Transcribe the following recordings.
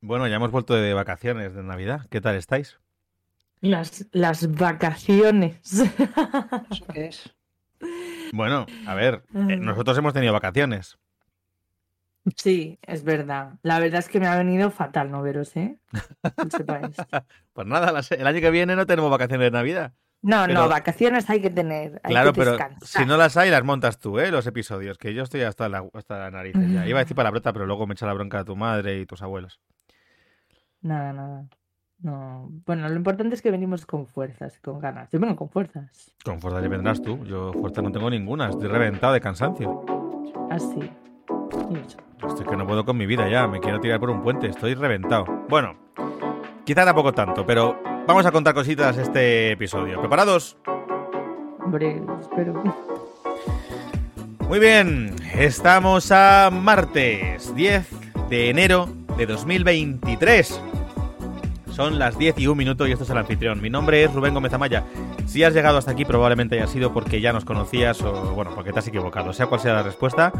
Bueno, ya hemos vuelto de vacaciones de Navidad. ¿Qué tal estáis? Las, las vacaciones. ¿Eso qué es? Bueno, a ver, eh, nosotros hemos tenido vacaciones. Sí, es verdad. La verdad es que me ha venido fatal no veros, ¿eh? Que sepáis. Pues nada, las- el año que viene no tenemos vacaciones de Navidad. No, Pero- no, vacaciones hay que tener. Hay claro, que pero si no las hay, las montas tú, ¿eh? Los episodios, que yo estoy hasta la, hasta la nariz ya. Iba a decir palabrota, pero luego me echa la bronca a tu madre y tus abuelos. Nada, nada. No. Bueno, lo importante es que venimos con fuerzas, con ganas. Yo vengo con fuerzas. Con fuerza ya vendrás tú. Yo fuerza no tengo ninguna. Estoy reventado de cansancio. Así. Eso. Estoy que no puedo con mi vida ya. Me quiero tirar por un puente. Estoy reventado. Bueno, quizá tampoco tanto, pero vamos a contar cositas este episodio. ¿Preparados? Hombre, espero. Muy bien, estamos a martes 10 de enero de 2023. Son las 10 y un minuto y esto es el anfitrión. Mi nombre es Rubén Gómez Amaya. Si has llegado hasta aquí probablemente haya sido porque ya nos conocías o bueno, porque te has equivocado. Sea cual sea la respuesta,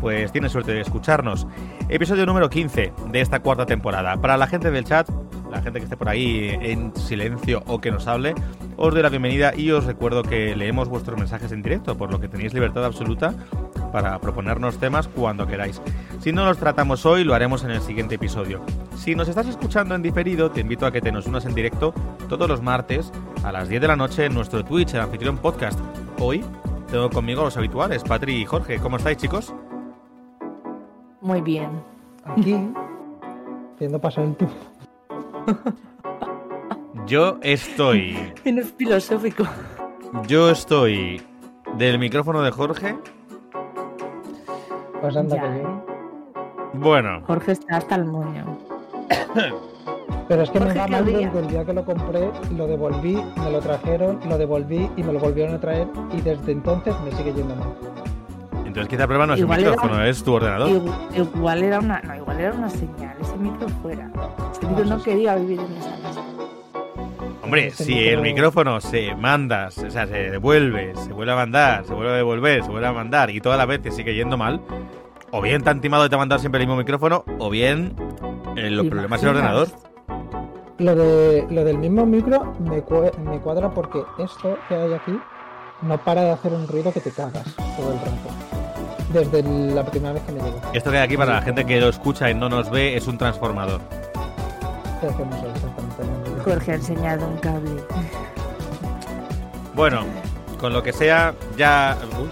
pues tienes suerte de escucharnos. Episodio número 15 de esta cuarta temporada. Para la gente del chat, la gente que esté por ahí en silencio o que nos hable, os doy la bienvenida y os recuerdo que leemos vuestros mensajes en directo, por lo que tenéis libertad absoluta para proponernos temas cuando queráis. Si no los tratamos hoy, lo haremos en el siguiente episodio. Si nos estás escuchando en diferido, te invito a que te nos unas en directo todos los martes a las 10 de la noche en nuestro Twitch, el Anfitrión Podcast. Hoy tengo conmigo a los habituales, Patri y Jorge. ¿Cómo estáis, chicos? Muy bien. Aquí, viendo pasar el tubo. Yo estoy. Menos filosófico. Yo estoy del micrófono de Jorge. Pues anda que bien. Bueno, Jorge está hasta el moño. Pero es que me Jorge, va ¿qué mal desde el día que lo compré, lo devolví, me lo trajeron, lo devolví y me lo volvieron a traer y desde entonces me sigue yendo mal. entonces quizá problema no es Igual era micrófono, un- es tu ordenador. Igu- Igual era una, no, igual era una señal. Ese micro fuera. Ese micro no quería vivir en esa casa. Hombre, Ese si micro- el micrófono se manda, o sea, se devuelve, se vuelve a mandar, se vuelve a devolver, se vuelve a mandar y toda la vez te sigue yendo mal, o bien te han timado de te mandar siempre el mismo micrófono, o bien eh, los ¿Te problemas es el imaginas? ordenador. Lo, de, lo del mismo micro me, me cuadra porque esto que hay aquí no para de hacer un ruido que te cagas todo el rato. Desde la primera vez que me llegó. Esto que hay aquí para la gente que lo escucha y no nos ve es un transformador. Jorge ha enseñado un cable. Bueno, con lo que sea, ya... Uy,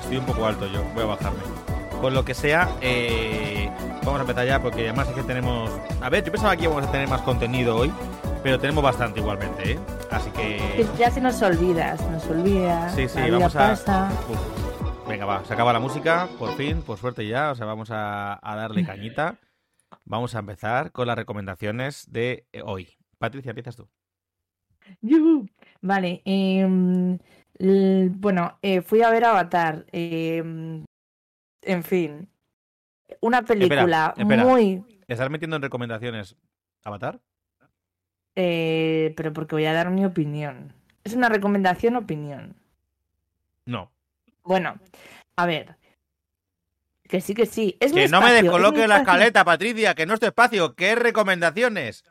estoy un poco alto yo, voy a bajarme. Con lo que sea, eh, vamos a empezar ya porque además es que tenemos... A ver, yo pensaba que íbamos a tener más contenido hoy, pero tenemos bastante igualmente, ¿eh? Así que... Ya se nos olvida, se nos olvida. Sí, sí, la vida vamos a- pasa. Uf. Venga, va, se acaba la música, por fin, por suerte ya, o sea, vamos a, a darle cañita. Vamos a empezar con las recomendaciones de eh, hoy. Patricia, empiezas tú. Vale, em, bueno, eh, fui a ver Avatar. em, en fin, una película espera. muy... ¿Estás metiendo en recomendaciones Avatar? eh, pero porque voy a dar mi opinión. Es una recomendación, opinión. No. Bueno, a ver. Que sí, que sí. Es mi Que no me es descoloque la espacio. escaleta, Patricia, que no es tu espacio. ¿Qué recomendaciones?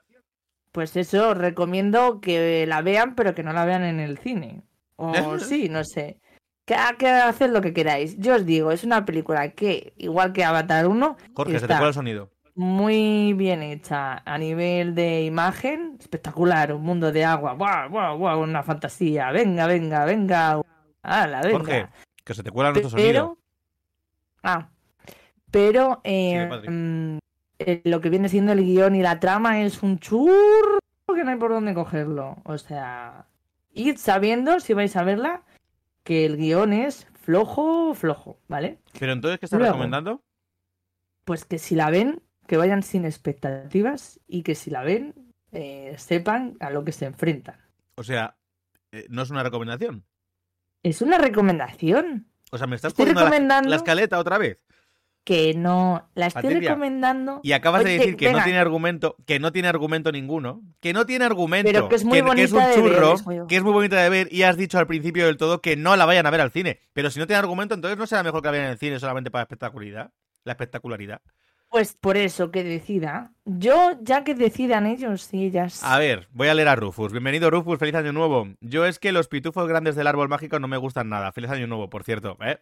Pues eso, recomiendo que la vean, pero que no la vean en el cine. O sí, no sé. Que, que haced lo que queráis. Yo os digo, es una película que, igual que Avatar 1, Jorge, se te Está. cuela el sonido. muy bien hecha a nivel de imagen. Espectacular, un mundo de agua. ¡Guau, guau, guau! Una fantasía. Venga, venga, venga. ¡Hala, venga! Jorge, que se te cuela nuestro sonido. pero ah pero eh, mm, eh, lo que viene siendo el guion y la trama es un churro que no hay por dónde cogerlo o sea id sabiendo si vais a verla que el guion es flojo flojo vale Pero entonces, ¿qué estás Luego. recomendando? pues que si la ven que vayan sin expectativas y que si la ven eh, sepan a lo que se enfrentan O sea, eh, no es una recomendación. es una recomendación O sea, me estás Estoy poniendo la, recomendando- la escaleta otra vez. Que no la estoy Patricia, recomendando Y acabas de decir que no tiene argumento, que no tiene argumento ninguno, que no tiene argumento, Pero que es muy es un bonita de ver, churro, es muy- que es muy bonita de ver y has dicho al principio del todo que no la vayan a ver al cine. Pero si no tiene argumento, entonces no será mejor que la vean en el cine solamente para la espectacularidad. La espectacularidad. Pues por eso que decida. Yo, ya que decidan ellos y ellas. A ver, voy a leer a Rufus. Bienvenido, Rufus. Feliz año nuevo. Yo es que los pitufos grandes del árbol mágico no me gustan nada. Feliz año nuevo, por cierto. ¿eh?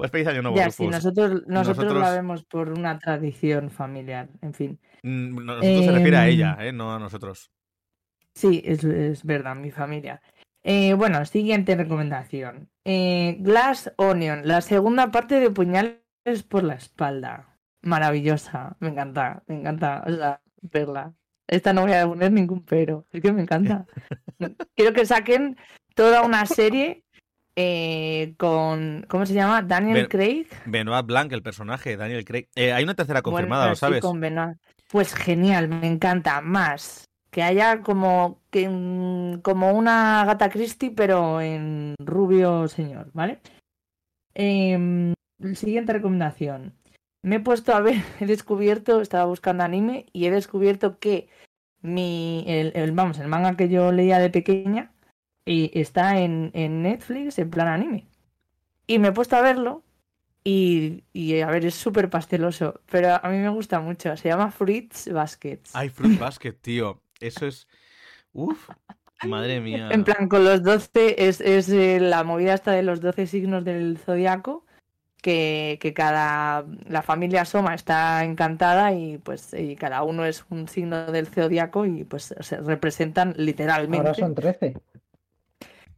Pues feliz año nuevo, ya, sí, nosotros, nosotros, Nosotros- la vemos por una tradición familiar. En fin. Mm, Nosotros se refiere a Em, ella, ¿eh? no a nosotros. Sí, es, es verdad, mi familia. Eh, bueno, siguiente recomendación. Eh, Glass Onion, la segunda parte de Puñales por la espalda. Maravillosa, me encanta, me encanta, o sea, verla. Esta no voy a poner ningún pero, es que me encanta. Quiero que saquen toda una serie eh, con, ¿cómo se llama? Daniel Craig. Benoit Blanc, el personaje, Daniel Craig. Eh, hay una tercera Bueno, confirmada, ¿lo sabes? con Benoit. Pues genial, me encanta. Más que haya como que mm, como una gata Christie, pero en rubio señor, ¿vale? Em, siguiente recomendación. Me he puesto a ver, he descubierto, estaba buscando anime y he descubierto que mi, el, el- vamos, el manga que yo leía de pequeña y está en, en Netflix en plan anime. Y me he puesto a verlo y, y, a ver, es súper pasteloso, pero a mí me gusta mucho. Se llama Fruits Baskets. Ay, Fruit Basket, tío. Eso es. Uf, madre mía. En plan, con los 12 es, es eh, la movida esta de los 12 signos del zodiaco, que, que cada. La familia Soma está encantada y pues y cada uno es un signo del zodiaco y pues se representan literalmente. Ahora son 13.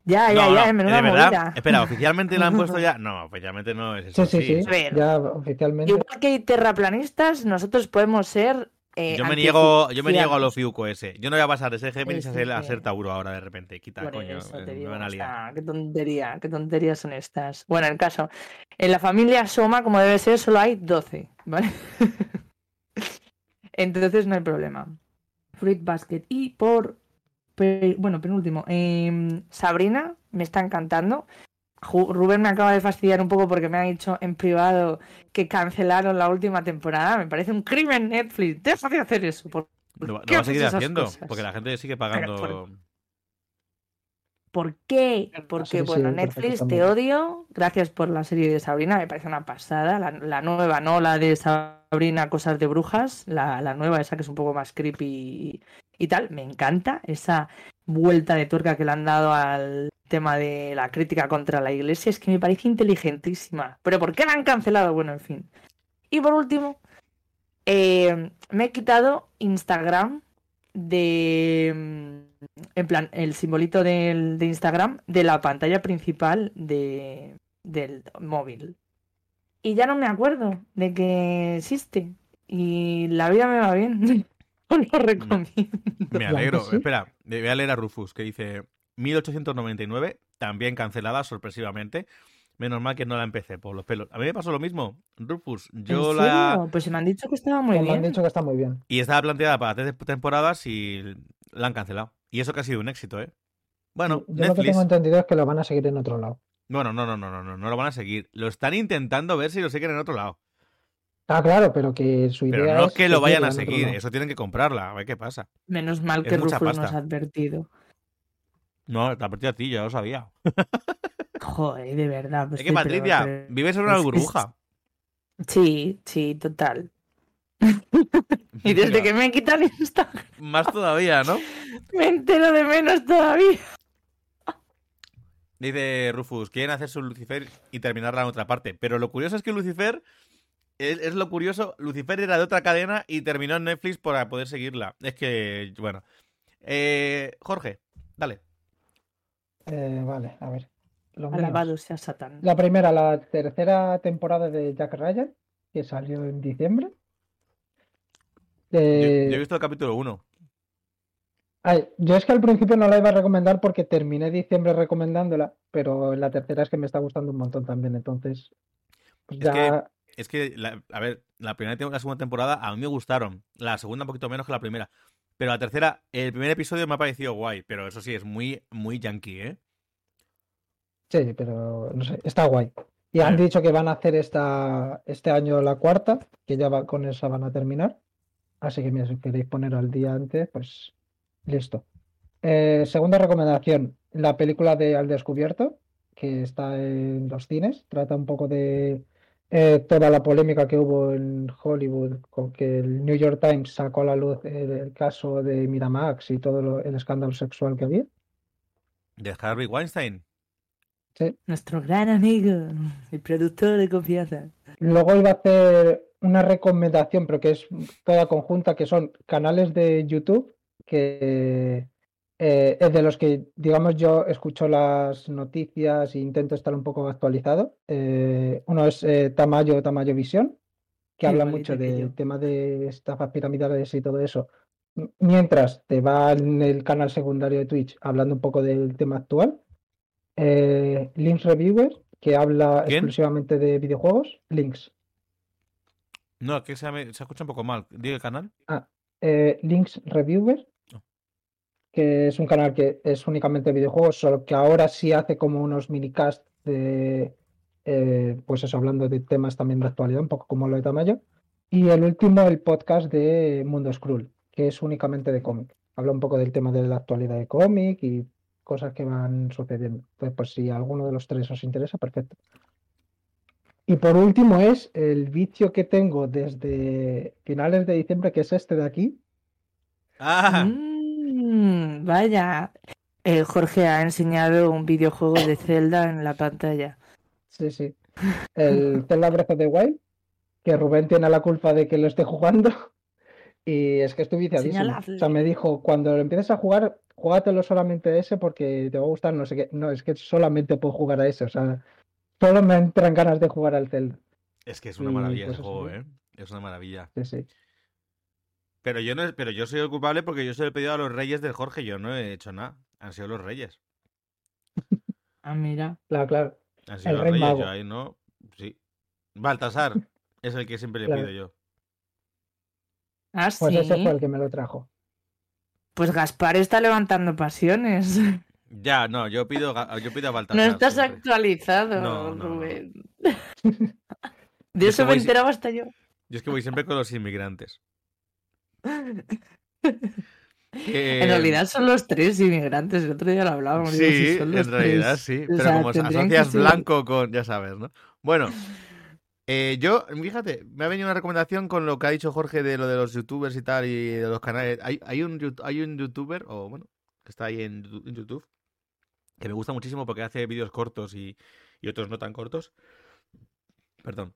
Ya, ya, No, ya, no, menuda de verdad. movida. Espera, ¿oficialmente lo han puesto ya? No, oficialmente no es Sí, eso. sí, sí. A ver. Ya oficialmente. Igual que hay terraplanistas, nosotros podemos ser. eh, Yo me niego, yo me niego a lo cristianos. fiuco ese. Yo no voy a pasar de ser Géminis a Sí, ser, a sí. ser Tauro ahora de repente. Quita, Por coño. eso eh, te me digo, van a o liar. sea, qué tontería, qué tonterías son estas. Bueno, el caso, en la familia Soma, como debe ser, solo hay 12, ¿vale? Entonces no hay problema. Fruit Basket. Y por, pe- bueno, penúltimo, em, Sabrina, me está encantando. Rubén me acaba de fastidiar un poco porque me ha dicho en privado que cancelaron la última temporada. Me parece un crimen Netflix. Deja de hacer eso. ¿Por, Lo, va a seguir haciendo. cosas? Porque la gente sigue pagando. por- ¿Por qué? Porque, sí, bueno, sí, Netflix, te odio. Gracias por la serie de Sabrina, me parece una pasada. La, la nueva, no la de Sabrina, Cosas de Brujas. La, la nueva, esa que es un poco más creepy y, y tal. Me encanta esa vuelta de tuerca que le han dado al tema de la crítica contra la iglesia. Es que me parece inteligentísima. Pero ¿por qué la han cancelado? Bueno, en fin. Y por último, eh, me he quitado Instagram de mm, en plan el simbolito del- de Instagram de la pantalla principal de, del móvil y ya no me acuerdo de que existe y la vida me va bien lo recomiendo Me alegro. sí. Espera, voy a leer a Rufus que dice 1899, también cancelada sorpresivamente. Menos mal que no la empecé por los pelos. A mí me pasó lo mismo. Rufus, yo ¿En la. serio? pues se me han dicho que estaba muy Pues me han bien dicho que está muy bien. Y estaba planteada para tres temporadas y la han cancelado. Y eso que ha sido un éxito, ¿eh? Bueno, Yo lo que Netflix. tengo entendido es que lo van a seguir en otro lado. Bueno, no, no, no, no, no, no lo van a seguir. Lo están intentando ver si lo siguen en otro lado. Ah, claro, pero que su idea Pero no es que lo vayan a seguir, eso tienen que comprarla, a ver qué pasa. menos mal Es que Rufus nos ha advertido No, te ha partido a ti, ya lo sabía. joder de verdad pues es que Patricia, pero- vives en una burbuja. sí sí total y desde Mira, que me quitan Instagram Más todavía, ¿no? me entero de menos todavía Dice Rufus, quieren hacer su Lucifer y terminarla en otra parte. Pero lo curioso es que Lucifer, es, es lo curioso, Lucifer era de otra cadena y terminó en Netflix para poder seguirla. Es que, bueno. Eh, Jorge, dale. Eh, vale, a ver. Los míos. alabado sea Satán La primera, la tercera temporada de Jack Ryan, que salió en diciembre. Yo, Eh, yo he visto el capítulo 1. ay, yo es que al principio no la iba a recomendar porque terminé diciembre recomendándola, pero la tercera es que me está gustando un montón también, entonces pues Es que- Es que, la- a ver, la primera y la segunda temporada a mí me gustaron. La segunda un poquito menos que la primera. Pero la tercera, el primer episodio me ha parecido guay. Pero eso sí, es muy, muy yankee, ¿eh? sí, pero no sé, está guay. Y han dicho que van a hacer esta, este año la cuarta, que ya va, con esa van a terminar. Así que mira, si queréis poner al día antes, pues listo. Eh, segunda recomendación, la película de Al Descubierto, que está en los cines, trata un poco de, eh, toda la polémica que hubo en Hollywood con que el New York Times sacó a la luz el, el caso de Miramax y todo lo- el escándalo sexual que había. De Harvey Weinstein. Nuestro gran amigo, el productor de confianza. Luego iba a hacer una recomendación, pero que es toda conjunta, que son canales de YouTube, que eh, es de los que, digamos, yo escucho las noticias e intento estar un poco actualizado. Eh, uno es eh, Tamayo, Tamayo Visión, que habla mucho del tema de estafas piramidales y todo eso. Mientras te va en el canal secundario de Twitch hablando un poco del tema actual. Links Reviewer, que habla ¿Quién? exclusivamente de videojuegos. Links. No, que se, me- se escucha un poco mal. Diga el canal. eh, Links Reviewer, Oh. que es un canal que es únicamente videojuegos, solo que ahora sí hace como unos minicasts de, eh, pues eso, hablando de temas también de actualidad, un poco como lo de Tamayo. Y el último, el podcast de Mundo Skrull, que es únicamente de cómic. Habla un poco del tema de la actualidad de cómic y cosas que van sucediendo. Entonces, pues si alguno de los tres os interesa, perfecto. Y por último es el vicio que tengo desde finales de diciembre, que es este de aquí, ¡Ah! Mm, vaya. Eh, Jorge ha enseñado un videojuego de Zelda en la pantalla. Sí, sí. El Zelda Breath of the Wild, que Rubén tiene la culpa de que lo esté jugando. Y es que estoy viciadísimo. O sea, me dijo, cuando lo empieces a jugar, júgatelo solamente a ese porque te va a gustar, no sé qué. No, es que solamente puedo jugar a ese. O sea, solo me entran ganas de jugar al Zelda. Es que es una maravilla ese juego. ¿eh? Es una maravilla. Sí, sí. Pero yo no, pero yo soy el culpable porque yo se lo he pedido a los reyes del Jorge. Yo no he hecho nada. Han sido los reyes. Ah, mira. Claro, claro. Han sido El los rey reyes. mago. Yo ahí no. Sí. Baltasar es el que siempre le Claro. pido yo. Ah, Pues ese sí. fue el que me lo trajo. Pues Gaspar está levantando pasiones. Ya, no, yo pido, yo pido a No Baltasar. estás siempre. actualizado, No, no, no. Rubén. De eso que me enteraba hasta yo. Yo es que voy siempre con los inmigrantes. En realidad son los tres inmigrantes. El otro día lo hablábamos. digo, si Sí, son en los realidad tres. sí. O Pero sea, como asocias blanco con. Ya sabes, ¿no? Bueno. eh, yo, fíjate, me ha venido una recomendación con lo que ha dicho Jorge de lo de los youtubers y tal y de los canales. Hay, hay, un, hay un youtuber, o bueno, que está ahí en, en YouTube, que me gusta muchísimo porque hace vídeos cortos y, y otros no tan cortos. Perdón.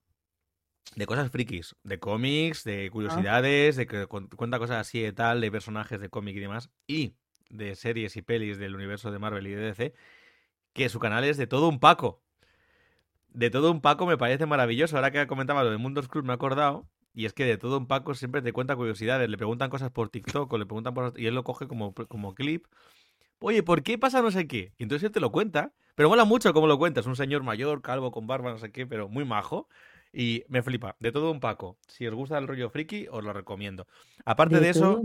De cosas frikis, de cómics, de curiosidades, de que cu- cuenta cosas así de tal, de personajes de cómic y demás, y de series y pelis del universo de Marvel y de DC, que su canal es de todo un Paco. De todo un Paco me parece maravilloso. Ahora que comentaba lo de Mundos Cruz me he acordado, y es que de todo un Paco siempre te cuenta curiosidades, le preguntan cosas por TikTok o le preguntan por... y él lo coge como, como clip. Oye, ¿por qué pasa no sé qué? Y entonces él te lo cuenta, pero mola mucho cómo lo cuenta. Es un señor mayor, calvo, con barba, no sé qué, pero muy majo. Y me flipa. De todo un Paco. Si os gusta el rollo friki, os lo recomiendo. Aparte de, eso,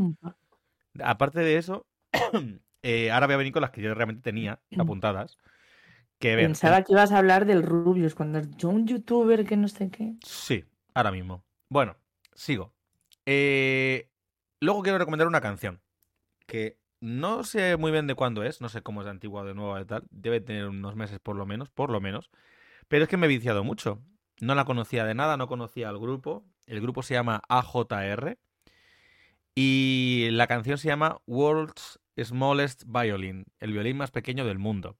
aparte de eso, eh, ahora voy a venir con las que yo realmente tenía apuntadas. Que ver, Pensaba que ibas a hablar del Rubius cuando es yo un youtuber que no sé qué. Sí, ahora mismo. Bueno, sigo. Eh, luego quiero recomendar una canción que no sé muy bien de cuándo es, no sé cómo es de antigua o de nueva y tal, debe tener unos meses por lo menos, por lo menos, pero es que me he viciado mucho. No la conocía de nada, no conocía al grupo. El grupo se llama AJR y la canción se llama World's Smallest Violin, el violín más pequeño del mundo.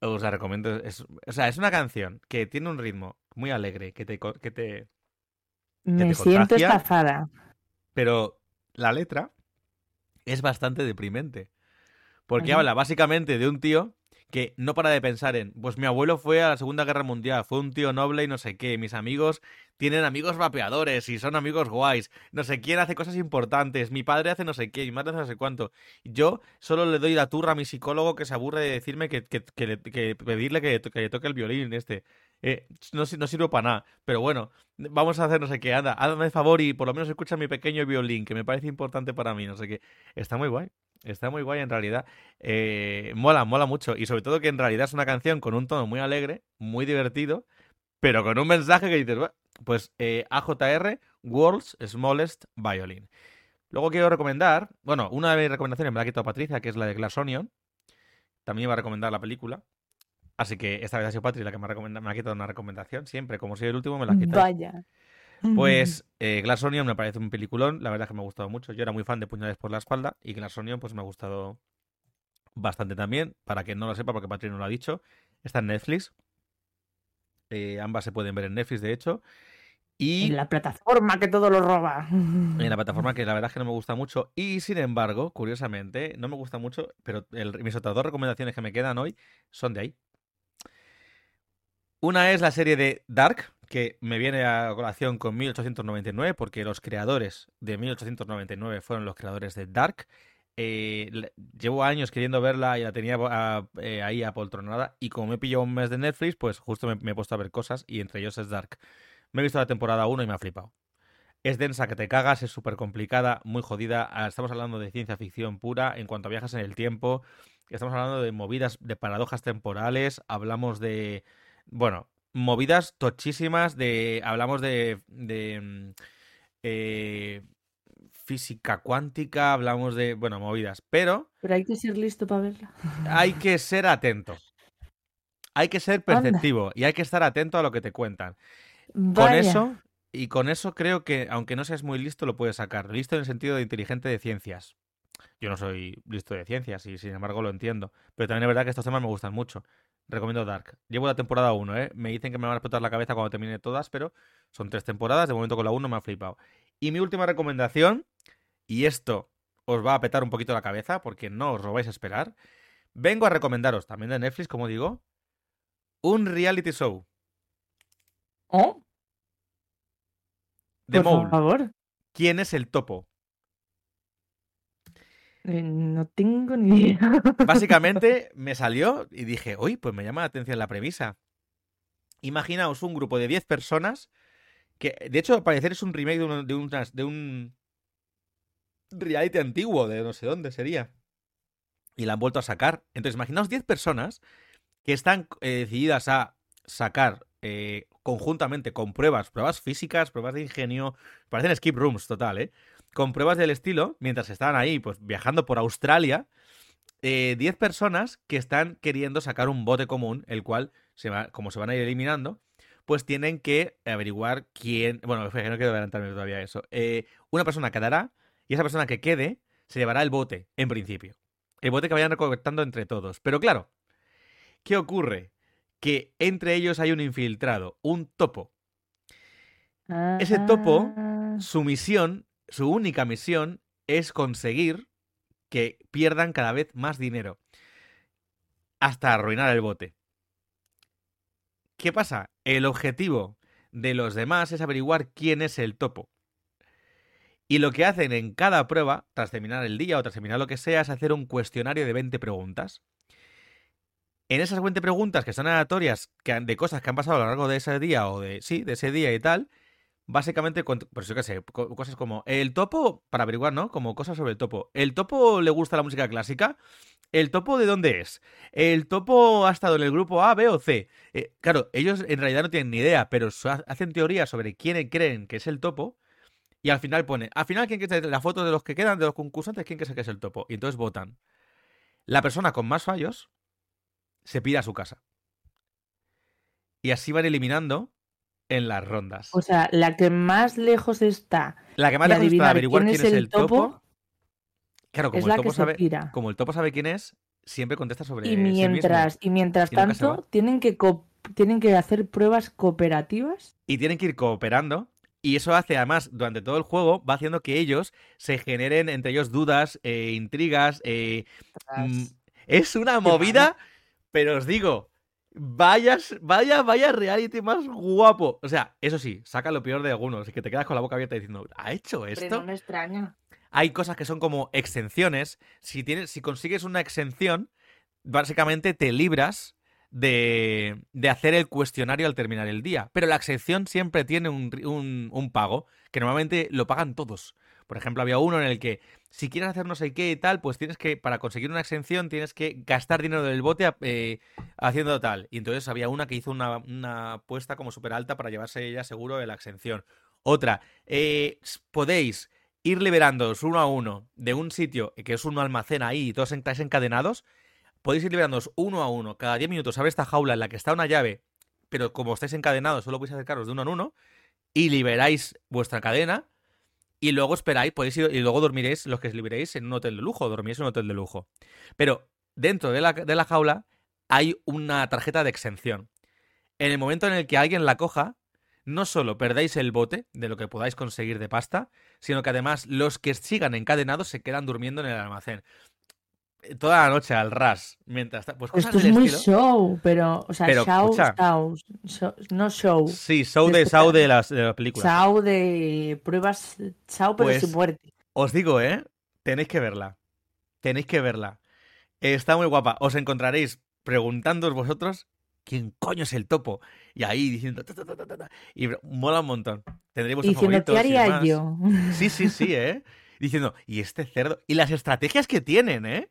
Os la recomiendo. es- o sea, es una canción que tiene un ritmo muy alegre, que te, que te, Me te siento estafada. pero la letra es bastante deprimente. Porque Ajá. habla básicamente de un tío que no para de pensar en, pues mi abuelo fue a la Segunda Guerra Mundial, fue un tío noble y no sé qué, mis amigos tienen amigos vapeadores y son amigos guays, no sé quién hace cosas importantes, mi padre hace no sé qué, mi madre hace no sé cuánto. Yo solo le doy la turra a mi psicólogo que se aburre de decirme que, que, que que pedirle que, que le toque el violín este. Eh, no, no sirvo para nada, pero bueno, vamos a hacer no sé qué, anda, hazme favor y por lo menos escucha mi pequeño violín, que me parece importante para mí, no sé qué. Está muy guay, está muy guay en realidad. Eh, mola, mola mucho. Y sobre todo que en realidad es una canción con un tono muy alegre, muy divertido, pero con un mensaje que dices, pues eh, AJR, World's Smallest Violin. Luego quiero recomendar, bueno, una de mis recomendaciones me la ha quitado Patricia, que es la de Glass Onion. También iba a recomendar la película. Así que esta vez ha sido Patri la que me ha, recomenda- me ha quitado una recomendación. Siempre, como soy el último, me la quitáis. Vaya. Pues eh, Glass Onion me parece un peliculón, la verdad es que me ha gustado mucho. Yo era muy fan de Puñales por la espalda y Glass Onion pues me ha gustado bastante también. Para quien no lo sepa, porque Patri no lo ha dicho, está en Netflix. Eh, ambas se pueden ver en Netflix, de hecho. Y En la plataforma que todo lo roba. en la plataforma que la verdad es que no me gusta mucho. Y sin embargo, curiosamente, no me gusta mucho, pero el- mis otras dos recomendaciones que me quedan hoy son de ahí. Una es la serie de Dark, que me viene a colación con 1899, porque los creadores de 1899 fueron los creadores de Dark. Eh, le- llevo años queriendo verla y la tenía ah, eh, ahí apoltronada. Y como me pillado un mes de Netflix, pues justo me, me he puesto a ver cosas y entre ellos es Dark. Me he visto la temporada 1 y me ha flipado. Es densa que te cagas, es súper complicada, muy jodida. Ah, Estamos hablando de ciencia ficción pura en cuanto a viajes en el tiempo. Estamos hablando de movidas, de paradojas temporales. Hablamos de. Bueno, movidas tochísimas. De. Hablamos de. de mm, eh, física cuántica. Hablamos de. Bueno, movidas. Pero Pero hay que ser listo para verla. hay que ser atento. Hay que ser Anda. perceptivo y hay que estar atento a lo que te cuentan. Con eso, y con eso creo que, aunque no seas muy listo, lo puedes sacar. Listo en el sentido de inteligente de ciencias. Yo no soy listo de ciencias y sin embargo lo entiendo. Pero también es verdad que estos temas me gustan mucho. Recomiendo Dark. Llevo la temporada 1, ¿eh? Me dicen que me van a explotar la cabeza cuando termine todas, pero son tres temporadas. De momento con la 1 me ha flipado. Y mi última recomendación, y esto os va a petar un poquito la cabeza porque no os lo vais a esperar. Vengo a recomendaros, también de Netflix, como digo, un reality show. Oh, The por Mole. favor. ¿Quién es el topo? Eh, no tengo ni idea. Básicamente me salió y dije, uy, pues me llama la atención la premisa. Imaginaos un grupo de 10 personas que, de hecho, al parecer es un remake de un, reality antiguo, de no sé dónde sería. Y la han vuelto a sacar. Entonces, imaginaos 10 personas que están eh, decididas a sacar eh, conjuntamente con pruebas, pruebas físicas, pruebas de ingenio, parecen skip rooms total, ¿eh? Con pruebas del estilo, mientras estaban ahí, pues viajando por Australia, eh, 10 personas que están queriendo sacar un bote común, el cual, se va, como se van a ir eliminando, pues tienen que averiguar quién. Bueno, no quiero adelantarme todavía eso. Eh, una persona quedará y esa persona que quede se llevará el bote, en principio. El bote que vayan recolectando entre todos. Pero claro, ¿qué ocurre? Que entre ellos hay un infiltrado, un topo. Ese topo- Su misión, su única misión, es conseguir que pierdan cada vez más dinero. Hasta arruinar el bote. ¿Qué pasa? El objetivo de los demás es averiguar quién es el topo. Y lo que hacen en cada prueba, tras terminar el día o tras terminar lo que sea, es hacer un cuestionario de 20 preguntas. En esas 20 preguntas que son aleatorias de cosas que han pasado a lo largo de ese día o de sí, de ese día y tal, básicamente, pues yo qué sé, co- cosas como el topo, para averiguar, ¿no? Como cosas sobre el topo. ¿El topo le gusta la música clásica? ¿El topo de dónde es? ¿El topo ha estado en el grupo A, B o C? Eh, claro, ellos en realidad no tienen ni idea, pero hacen teorías sobre quién creen que es el topo. Y al final pone, al final, ¿quién cree la foto de los que quedan, de los concursantes, quién cree que es el topo? Y entonces votan. La persona con más fallos se pide a su casa. Y así van eliminando en las rondas. O sea, la que más lejos está La que más lejos está averiguar quién, es el topo. Claro, como es el topo que sabe, como el topo sabe quién es, siempre contesta sobre Y sí mismo. mientras, y mientras Y tanto, tienen que, tienen que hacer pruebas cooperativas. y tienen que ir cooperando. Y eso hace, además, durante todo el juego, va haciendo que ellos se generen entre ellos dudas, eh, intrigas. eh, mm, es una movida, pero os digo, vaya, vaya, vaya reality más guapo. O sea, eso sí, saca lo peor de algunos y que te quedas con la boca abierta diciendo, ¿ha hecho esto? no me extraña. Hay cosas que son como exenciones. Si, tienes, si consigues una exención, básicamente te libras de, de hacer el cuestionario al terminar el día. Pero la exención siempre tiene un- un pago, que normalmente lo pagan todos. Por ejemplo, había uno en el que si quieres hacer no sé qué y tal, pues tienes que, para conseguir una exención, tienes que gastar dinero del bote eh, haciendo tal. Y entonces había una que hizo una, una apuesta como súper alta para llevarse ella seguro de la exención. Otra, eh, podéis ir liberándoos uno a uno de un sitio que es un almacén ahí y todos estáis encadenados, podéis ir liberándoos uno a uno. Cada 10 minutos abre esta jaula en la que está una llave, pero como estáis encadenados, solo podéis acercaros de uno en uno y liberáis vuestra cadena. Y luego esperáis, podéis ir, y luego dormiréis, los que liberéis, en un hotel de lujo, dormiréis en un hotel de lujo. Pero dentro de la, de la jaula hay una tarjeta de exención. En el momento en el que alguien la coja, no solo perdéis el bote de lo que podáis conseguir de pasta, sino que además los que sigan encadenados se quedan durmiendo en el almacén. Toda la noche al ras. Mientras pues cosas Esto es del muy estilo. show, pero, o sea, Pero, show, escucha. show, show, no show. Sí, show de, show de las, de las películas. Show de pruebas, show, pero Pues- sin muerte. Os digo, ¿eh? Tenéis que verla. Tenéis que verla. Está muy guapa. Os encontraréis preguntándoos vosotros quién coño es el topo. Y ahí diciendo... ta, ta, ta. Y mola un montón. Tendréis vuestros Diciendo, ¿qué haría yo? Sí, sí, sí, ¿eh? Diciendo, y este cerdo. Y las estrategias que tienen, ¿eh?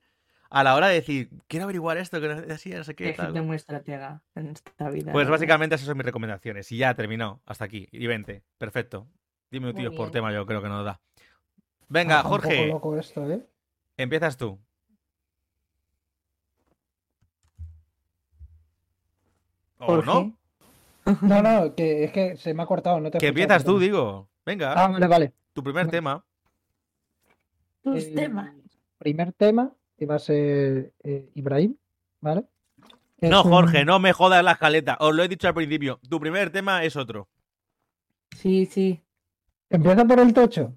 A la hora de decir, quiero averiguar esto, que no sé así, no sé qué. Hay tal. gente muy estratega en esta vida. Pues básicamente esas son mis recomendaciones. Y ya terminó. Hasta aquí. Y 20. Perfecto. 10 Muy minutillos por tema yo creo que nos da. Venga, Ah, Un poco Jorge, loco esto, ¿eh? empiezas tú. ¿O Jorge, no? No, no, que es que se me ha cortado. No te Que empiezas tú, digo. Venga, Ah, vale, vale. tu primer vale. tema. tus El temas. Primer tema iba a ser eh, Ibrahim, ¿vale? Es No, un- Jorge, no me jodas la escaleta. Os lo he dicho al principio. Tu primer tema es otro. Sí, sí. Empieza por el tocho.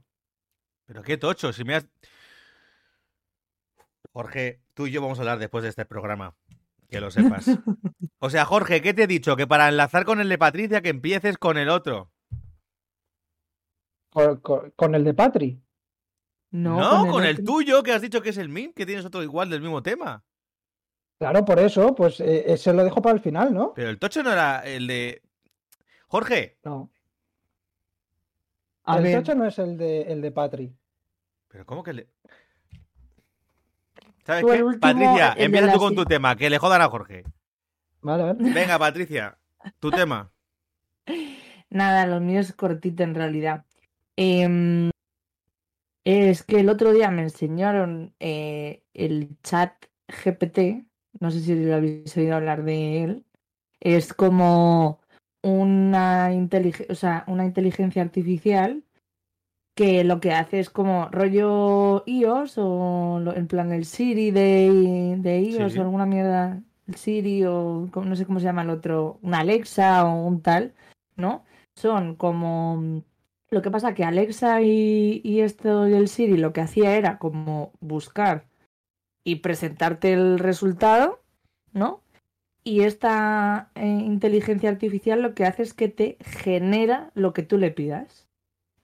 Pero qué tocho, si me has... Jorge, tú y yo vamos a hablar después de este programa. Que lo sepas. O sea, Jorge, ¿qué te he dicho? Que para enlazar con el de Patricia, que empieces con el otro. Con, con- con el de Patri. No, No, con el otro. tuyo, que has dicho que es el MIM, que tienes otro igual del mismo tema. Claro, por eso, pues eh, ese lo dejo para el final, ¿no? Pero el tocho no era el de... Jorge, No. A el ver, tocho no es el de, el de Patri. pero ¿cómo que le...? ¿Sabes Tú qué? último, Patricia, empieza tú con tu tema, que le jodan a Jorge. Vale, vale. Venga, Patricia, tu tema. nada, lo mío es cortito en realidad. Em, es que el otro día me enseñaron eh, el chat GPT, no sé si lo habéis oído hablar de él. Es como una, intelig- o sea, una inteligencia artificial que lo que hace es como rollo iOS o en plan el Siri de, de iOS Sí. o alguna mierda, el Siri o no sé cómo se llama el otro, un Alexa o un tal, ¿no? Son como... Lo que pasa que Alexa y, y esto y el Siri lo que hacía era como buscar y presentarte el resultado, ¿no? Y esta eh, inteligencia artificial lo que hace es que te genera lo que tú le pidas.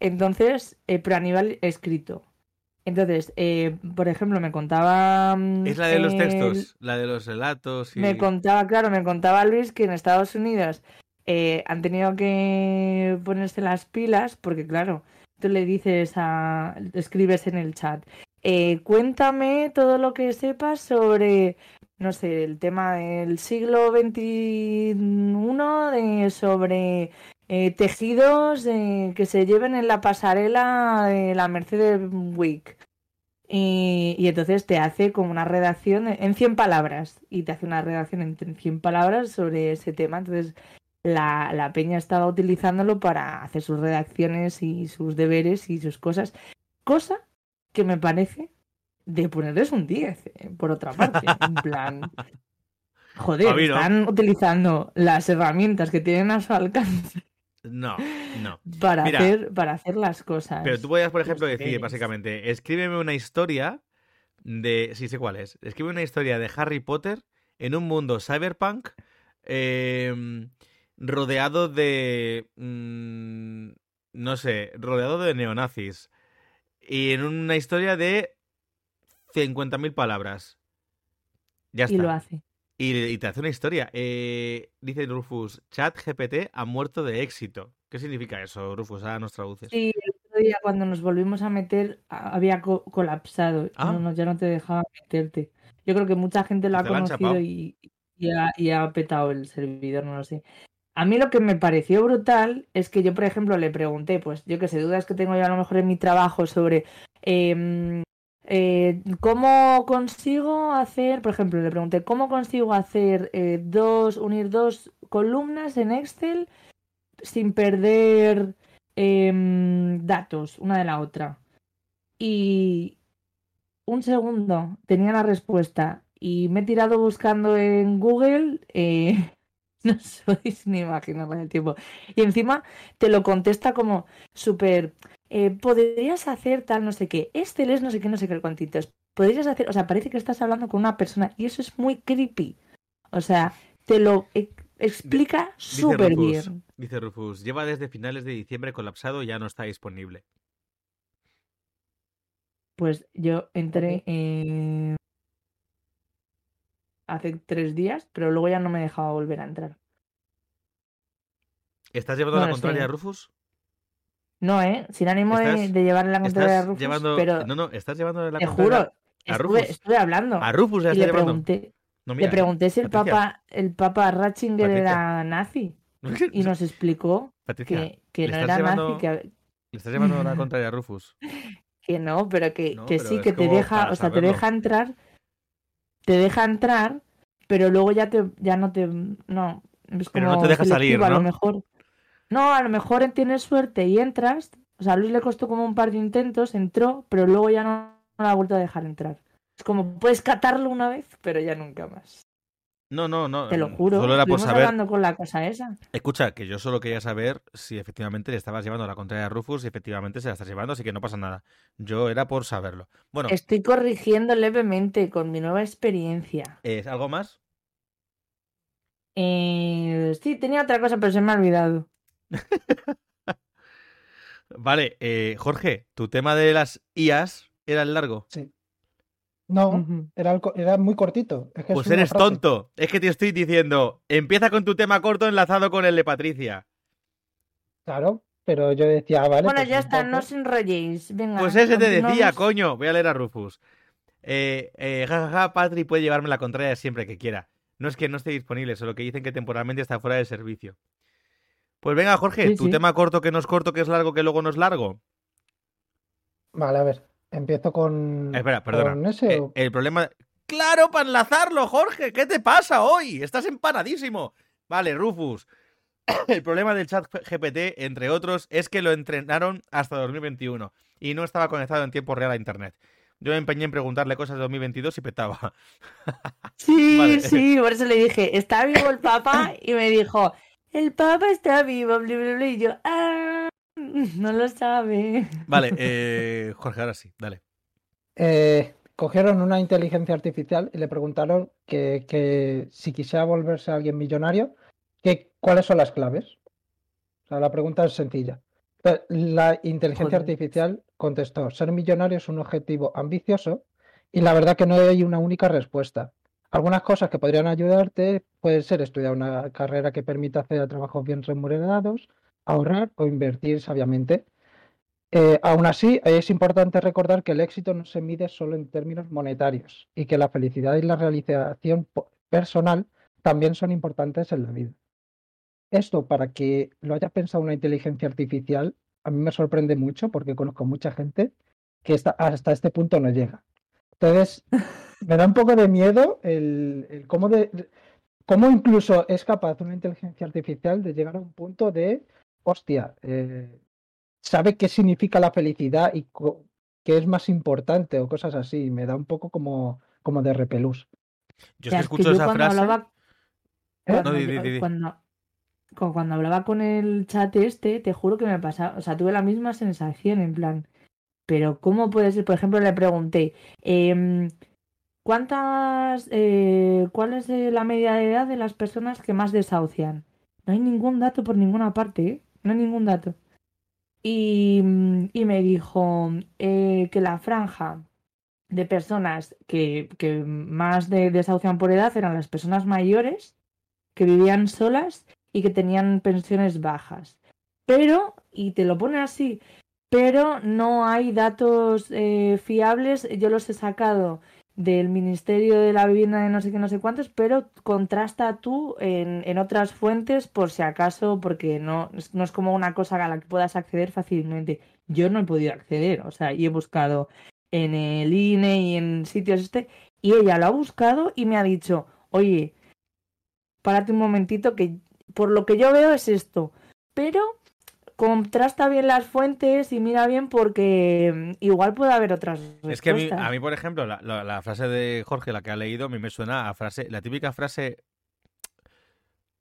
Entonces, eh, pero a nivel escrito. Entonces, eh, por ejemplo, me contaba... mm, Es la de los textos, la de los relatos y... me contaba, claro, me contaba Luis que en Estados Unidos eh, han tenido que ponerse las pilas porque, claro, tú le dices a, escribes en el chat, eh, cuéntame todo lo que sepas sobre, no sé, el tema del siglo XXI, de, sobre eh, tejidos que se lleven en la pasarela de la Mercedes Week. Y, y entonces te hace como una redacción en 100 palabras y te hace una redacción en 100 palabras sobre ese tema. Entonces la, la peña estaba utilizándolo para hacer sus redacciones y sus deberes y sus cosas. Cosa que me parece de ponerles un 10, eh, por otra parte. En plan, joder, no. están utilizando las herramientas que tienen a su alcance No, no. para, Mira, hacer, para hacer las cosas. Pero tú podías, por ejemplo, decir, básicamente, escríbeme una historia de... Sí, sé cuál es. Escribe una historia de Harry Potter en un mundo cyberpunk eh, rodeado de... mm, no sé, rodeado de neonazis. Y en una historia de 50.000 palabras. Ya y está. lo hace. Y, y te hace una historia. Eh, dice Rufus, chat GPT ha muerto de éxito. ¿Qué significa eso, Rufus? Ahora nos traduces. Sí, el otro día cuando nos volvimos a meter había co- colapsado. Ah. No, no, ya no te dejaba meterte. Yo creo que mucha gente lo ha conocido y, y ha, y ha petado el servidor, no lo sé. A mí lo que me pareció brutal es que yo, por ejemplo, le pregunté, pues yo que sé, dudas que tengo yo a lo mejor en mi trabajo sobre em, eh, ¿cómo consigo hacer, por ejemplo, le pregunté, ¿cómo consigo hacer eh, dos, unir dos columnas en Excel sin perder em, datos una de la otra? Y un segundo, tenía la respuesta y me he tirado buscando en Google. eh, no sois ni imaginar con el tiempo. Y encima te lo contesta como súper. eh, podrías hacer tal, no sé qué. Excel es no sé qué, no sé qué cuantitos. Podrías hacer. O sea, parece que estás hablando con una persona y eso es muy creepy. O sea, te lo e- explica súper bien. dice Rufus, lleva desde finales de diciembre colapsado y ya no está disponible. Pues yo entré eh, hace tres días, pero luego ya no me dejaba volver a entrar. ¿Estás llevando No la contraria a Rufus? No, ¿eh? Sin ánimo de, de llevarle la contraria a ¿Estás Rufus, llevando... pero No, no, estás llevando la te contraria juro, a estuve, Rufus. estuve hablando. A Rufus ya y está le llevando. pregunté, No, le pregunté si el Patricia. papa, el papa Ratzinger Patricia. era nazi. Y nos explicó Patricia, que, que no era llevando- nazi, que, le estás llevando la contraria a Rufus. que no, pero que, No, que pero sí, que te deja, o sea, te deja entrar, te deja entrar, pero luego ya te, ya no te, no, es Pero no como te deja salir, selectivo, a lo ¿no? mejor. No, a lo mejor tienes suerte y entras, o sea, a Luis le costó como un par de intentos, entró, pero luego ya no, no la ha vuelto a dejar entrar. Es como, puedes catarlo una vez, pero ya nunca más. No, no, no. Te lo mm, juro. Solo era por saber. hablando con la cosa esa. Escucha, que yo solo quería saber si efectivamente le estabas llevando la contraria a Rufus y efectivamente se la estás llevando, así que no pasa nada. Yo era por saberlo. Bueno, Estoy corrigiendo levemente con mi nueva experiencia. ¿es algo más? Eh, sí, tenía otra cosa, pero se me ha olvidado. Vale, eh, Jorge, tu tema de las IAS era el largo. Sí. No, era, era muy cortito. Es que es Pues eres frase. tonto. Es que te estoy diciendo, empieza con tu tema corto enlazado con el de Patricia. Claro, pero yo decía, ah, vale. bueno, pues ya está, no os enrolléis. Venga, Pues ese te decía, coño. Voy a leer a Rufus. Eh, eh, jajaja, Patri puede llevarme la contraria siempre que quiera. No es que no esté disponible, solo que dicen que temporalmente está fuera de servicio. Pues venga, Jorge, Sí, tu sí. tema corto que no es corto, que es largo, que luego no es largo. Vale, a ver. Empiezo con. Espera, perdona. con ese Eh, o- el problema. ¡Claro, para enlazarlo, Jorge! ¿Qué te pasa hoy? Estás empanadísimo. Vale, Rufus. El problema del chat GPT, entre otros, es que lo entrenaron hasta 2021 y no estaba conectado en tiempo real a Internet. Yo me empeñé en preguntarle cosas de 2022 y petaba. Sí, Vale. sí, por eso le dije, ¿está vivo el Papa? Y me dijo, el Papa está vivo, bla, bla, bla. Y yo, ah, no lo sabe. Vale, eh, Jorge, ahora sí, dale. Eh, cogieron una inteligencia artificial y le preguntaron que, que si quisiera volverse alguien millonario, que, ¿cuáles son las claves? O sea, la pregunta es sencilla. La inteligencia Joder. artificial contestó, ser millonario es un objetivo ambicioso y la verdad que no hay una única respuesta. Algunas cosas que podrían ayudarte pueden ser estudiar una carrera que permita hacer trabajos bien remunerados, ahorrar o invertir sabiamente. Eh, aún así, es importante recordar que el éxito no se mide solo en términos monetarios y que la felicidad y la realización personal también son importantes en la vida. Esto, para que lo haya pensado una inteligencia artificial, a mí me sorprende mucho porque conozco mucha gente que está- hasta este punto no llega. Entonces, me da un poco de miedo el, el cómo, de, cómo incluso es capaz una inteligencia artificial de llegar a un punto de, hostia, eh, sabe qué significa la felicidad y qué es más importante o cosas así. Me da un poco como, como de repelús. Yo es Ya, que es que escucho yo esa cuando frase. hablaba- ¿Eh? Cuando, No, di, yo- di, di, di. cuando- cu- cuando hablaba con el chat este, te juro que me pasaba, o sea, tuve la misma sensación, en plan, pero ¿cómo puede ser? Por ejemplo, le pregunté, em, ¿cuántas, eh, cuál es eh, la media de edad de las personas que más desahucian? No hay ningún dato por ninguna parte, ¿eh? No ningún dato. Y, mm, y me dijo eh, que la franja de personas que, que más de, desahucian por edad eran las personas mayores que vivían solas y que tenían pensiones bajas. Pero, y te lo pone así, pero no hay datos eh, fiables. Yo los he sacado del Ministerio de la Vivienda de no sé qué, no sé cuántos, pero contrasta tú en, en otras fuentes por si acaso, porque no, no es como una cosa a la que puedas acceder fácilmente. Yo no he podido acceder, o sea, y he buscado en el INE y en sitios este, y ella lo ha buscado y me ha dicho, oye, párate un momentito que por lo que yo veo es esto, pero contrasta bien las fuentes y mira bien porque mm, igual puede haber otras respuestas. Es que a mí, a mí por ejemplo, la, la- la frase de Jorge, la que ha leído, a mí me suena a frase, la típica frase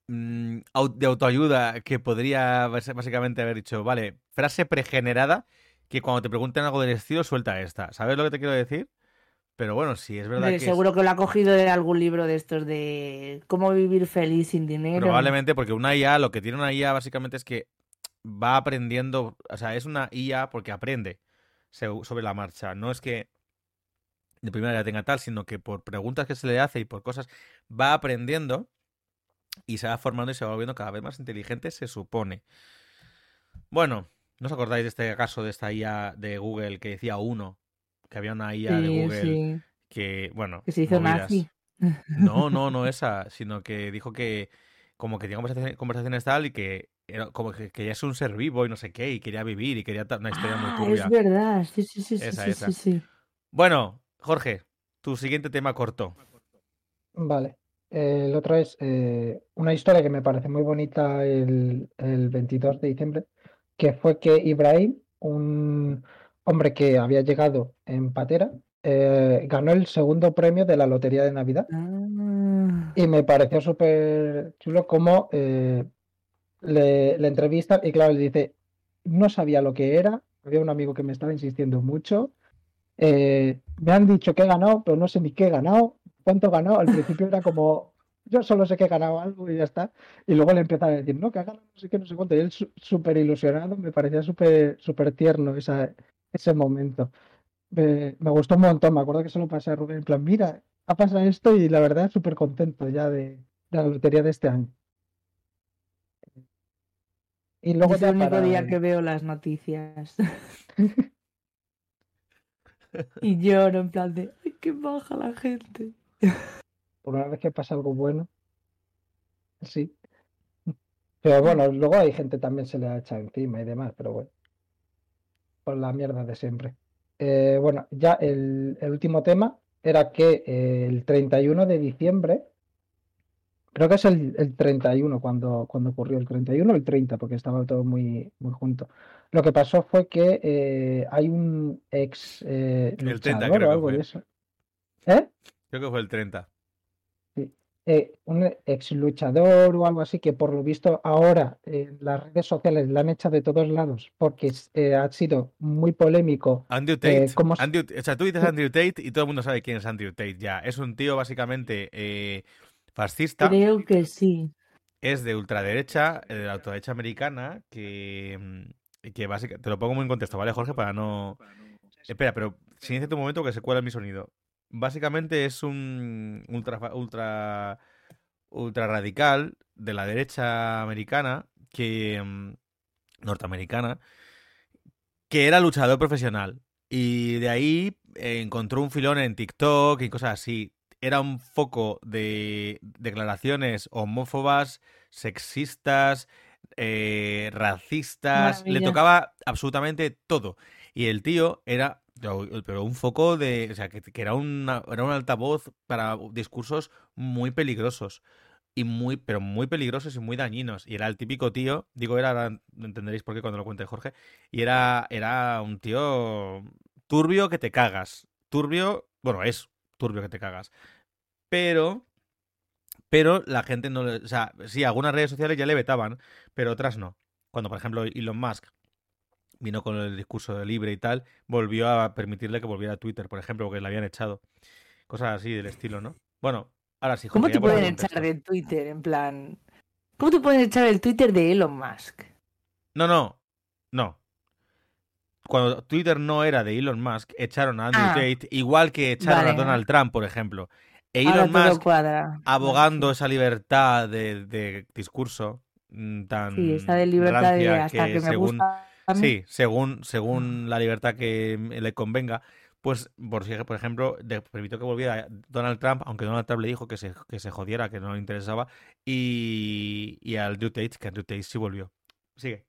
mm, de autoayuda que podría básicamente haber dicho, vale, frase pregenerada que cuando te pregunten algo del estilo suelta esta. ¿Sabes lo que te quiero decir? Pero bueno, sí, es verdad que es- seguro que lo ha cogido de algún libro de estos de cómo vivir feliz sin dinero. probablemente porque una IA, lo que tiene una IA básicamente es que va aprendiendo, o sea, es una IA porque aprende sobre la marcha. No es que de primera ya tenga tal, sino que por preguntas que se le hace y por cosas va aprendiendo y se va formando y se va volviendo cada vez más inteligente, se supone. Bueno, ¿no os acordáis de este caso de esta IA de Google que decía uno? Que había una IA de Google sí, que, bueno, que se hizo movidas. nazi. No, no, no esa, sino que dijo que como que tenía conversaciones, conversaciones tal y que era como que quería ser un ser vivo y no sé qué, y quería vivir y quería una historia muy Ah, turbia. es verdad, sí, sí, sí, sí, Esa, sí, esa. sí, sí. Bueno, Jorge, tu siguiente tema corto. Vale. Eh, el otro es eh, una historia que me parece muy bonita el, el 22 de diciembre, que fue que Ibrahim, un hombre que había llegado en patera, eh, ganó el segundo premio de la Lotería de Navidad. Ah, Y me pareció súper chulo cómo eh, le, le entrevistan y claro, le dice, no sabía lo que era, había un amigo que me estaba insistiendo mucho, eh, me han dicho que he ganado, pero no sé ni qué he ganado, cuánto he ganado, al principio era como, yo solo sé que he ganado algo y ya está, y luego le empiezan a decir, no, que ha ganado no sé qué, no sé cuánto, y él súper ilusionado, me parecía súper súper tierno esa, ese momento. Me, me gustó un montón, me acuerdo que se lo pasé a Rubén, en plan, mira, ha pasado esto y la verdad súper contento ya de, de la lotería de este año. Y luego es el único para día que veo las noticias. y lloro en plan de, ay, qué baja la gente. por una vez que pasa algo bueno, sí. Pero bueno, luego hay gente también se le ha echado encima y demás, pero bueno, por la mierda de siempre. Eh, bueno, ya el, el último tema era que eh, el 31 de diciembre, creo que es el, el 31 cuando, cuando ocurrió, el 31 o el 30, porque estaba todo muy, muy junto. Lo que pasó fue que eh, hay un ex eh, El 30 luchador creo que fue. ¿Eh? Creo que fue el 30. Eh, un ex luchador o algo así que por lo visto ahora en las redes sociales la han echado de todos lados porque eh, ha sido muy polémico. Andrew Tate. Eh, ¿cómo se- Andrew- o sea, tú dices Andrew Tate y todo el mundo sabe quién es Andrew Tate ya. Es un tío básicamente eh, fascista. Creo que sí. es de ultraderecha, eh, de la ultraderecha americana, que, mm, que básicamente... Te lo pongo muy en contexto, ¿vale, Jorge? Para no... Espera, pero silencia un momento que se cuela mi sonido. Básicamente es un ultra, ultra, ultra radical de la derecha americana, que mm, norteamericana, que era luchador profesional. Y de ahí encontró un filón en TikTok y cosas así. Era un foco de declaraciones homófobas, sexistas, eh, racistas. Le tocaba absolutamente todo. Y el tío era pero un foco de. O sea, que, que era, una, era un altavoz para discursos muy peligrosos. Y muy, pero muy peligrosos y muy dañinos. Y era el típico tío, digo era, ahora entenderéis por qué cuando lo cuente Jorge, y era, era un tío turbio que te cagas. Turbio, bueno, es turbio que te cagas. Pero, pero la gente no, o sea, sí, algunas redes sociales ya le vetaban, pero otras no. Cuando, por ejemplo, Elon Musk vino con el discurso libre y tal, volvió a permitirle que volviera a Twitter, por ejemplo, porque le habían echado. Cosas así del estilo, ¿no? Bueno, ahora sí, ¿Cómo te pueden echar de Twitter? En plan. ¿Cómo te pueden echar el Twitter de Elon Musk? No, no, no. Cuando Twitter no era de Elon Musk, echaron a Andrew Ah. Tate, igual que echaron Vale. a Donald Trump, por ejemplo. E Elon Musk abogando Vale, esa libertad de, de discurso mm, tan Sí, Sí, esa de libertad de hasta que, me según gusta. Sí, según según la libertad que le convenga, pues por, si- por ejemplo, permitió que volviera Donald Trump, aunque Donald Trump le dijo que se, que se jodiera, que no le interesaba, y, y a Andrew Tate, que Andrew Tate sí volvió. Sigue.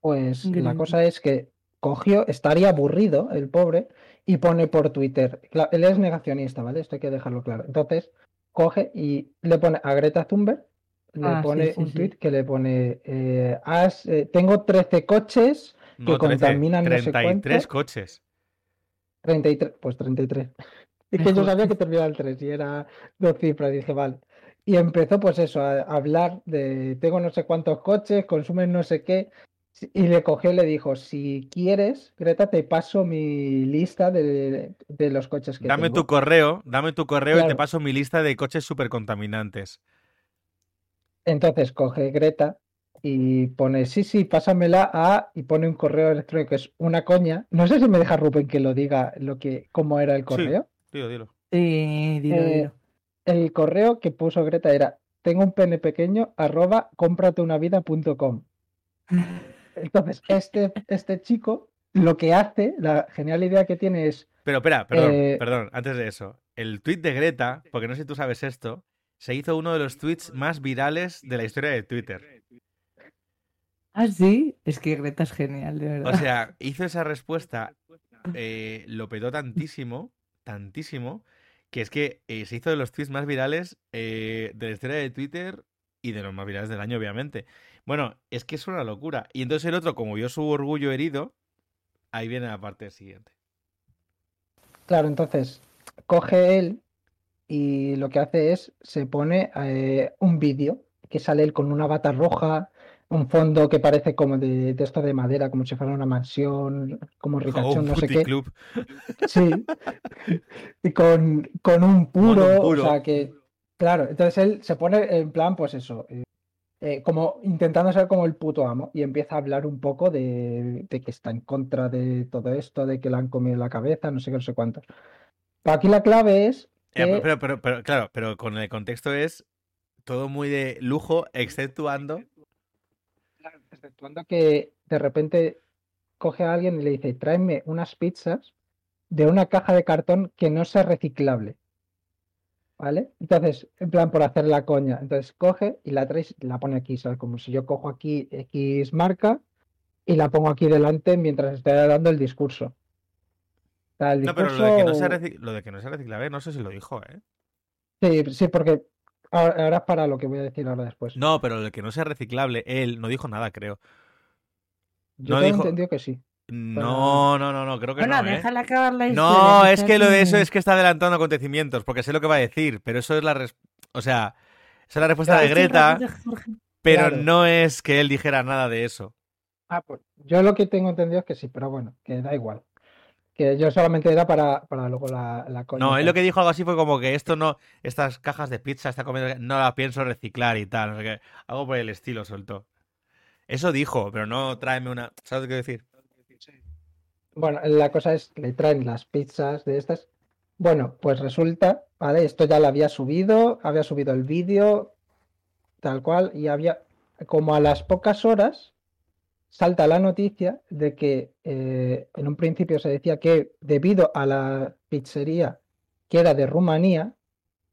Pues la cosa es que cogió, estaría aburrido el pobre, y pone por Twitter, él es negacionista, ¿vale? Esto hay que dejarlo claro. Entonces, coge y le pone a Greta Thunberg, le Ah, pone sí, un sí. tweet que le pone, eh, "Has, eh, tengo 13 coches que No, 13, contaminan no sé 33 cuánto". coches. 33, pues 33. Es que yo sabía que terminaba el 3 y era dos cifras, dije, vale. Y empezó pues eso, a hablar de, tengo no sé cuántos coches, consumen no sé qué, y le cogió y le dijo, si quieres, Greta, te paso mi lista de, de los coches que Dame tengo". tu correo, dame tu correo y te paso mi lista de coches súper contaminantes. Entonces coge Greta y pone, sí, sí, pásamela a, y pone un correo electrónico que es una coña. No sé si me deja Rubén que lo diga lo que, cómo era el correo. Dilo, dilo. Sí, dilo, Eh, dilo. El correo que puso Greta era tengo un pene pequeño arroba cómprateunavida.com. Entonces, este, este chico lo que hace, la genial idea que tiene es, Pero espera, perdón, Eh, perdón, antes de eso. El tweet de Greta, porque no sé si tú sabes esto, se hizo uno de los tweets más virales de la historia de Twitter. Ah, sí, es que Greta es genial, de verdad. O sea, hizo esa respuesta, eh, lo petó tantísimo, tantísimo, que es que eh, se hizo de los tweets más virales eh, de la historia de Twitter y de los más virales del año, obviamente. Bueno, es que es una locura. Y entonces el otro, como vio su orgullo herido, ahí viene la parte siguiente. claro, entonces coge él y lo que hace es, se pone eh, un vídeo que sale él con una bata roja, un fondo que parece como de, de esto de madera, como si fuera una mansión, como Ricachón, no sé qué. puticlub. Sí. Y con, con un puro, Con un o sea que, claro, entonces él se pone en plan, pues eso, eh, eh, como intentando ser como el puto amo y empieza a hablar un poco de, de que está en contra de todo esto, de que le han comido la cabeza, no sé qué, no sé cuánto. Pero aquí la clave es Eh, pero, pero, pero, claro, pero con el contexto es todo muy de lujo, exceptuando. exceptuando que de repente coge a alguien y le dice, tráeme unas pizzas de una caja de cartón que no sea reciclable. ¿Vale? Entonces, en plan por hacer la coña. Entonces coge y la trae, y la pone aquí, ¿sabes? Como si yo cojo aquí X marca y la pongo aquí delante mientras estoy dando el discurso. No, pero lo de que no sea, discurso- reci- lo de que no sea reciclable, no sé si lo dijo, ¿eh? Sí, sí, porque ahora ahora es para lo que voy a decir ahora después. No, pero lo de que no sea reciclable, él no dijo nada, creo. Yo no tengo dijo- entendido que sí. No, no, no, no, creo que Bueno, no, ¿eh? déjala acabar la historia. No, es que lo de eso es que está adelantando acontecimientos, porque sé lo que va a decir, pero eso es la res- o sea, esa es la respuesta de Greta, pero Claro. no es que él dijera nada de eso. Ah, pues yo lo que tengo entendido es que sí, pero bueno, que da igual. Que yo solamente era para, para luego la, la coña. No, él lo que dijo algo así fue como que esto no, estas cajas de pizza, esta comida, no la pienso reciclar y tal, no sé qué. Algo por el estilo soltó. Eso dijo, pero no tráeme una. ¿Sabes qué decir? Bueno, la cosa es que le traen las pizzas de estas. Bueno, pues resulta, ¿vale? Esto ya lo había subido, había subido el vídeo, tal cual, y había, como a las pocas horas, salta la noticia de que eh, en un principio se decía que debido a la pizzería que era de Rumanía,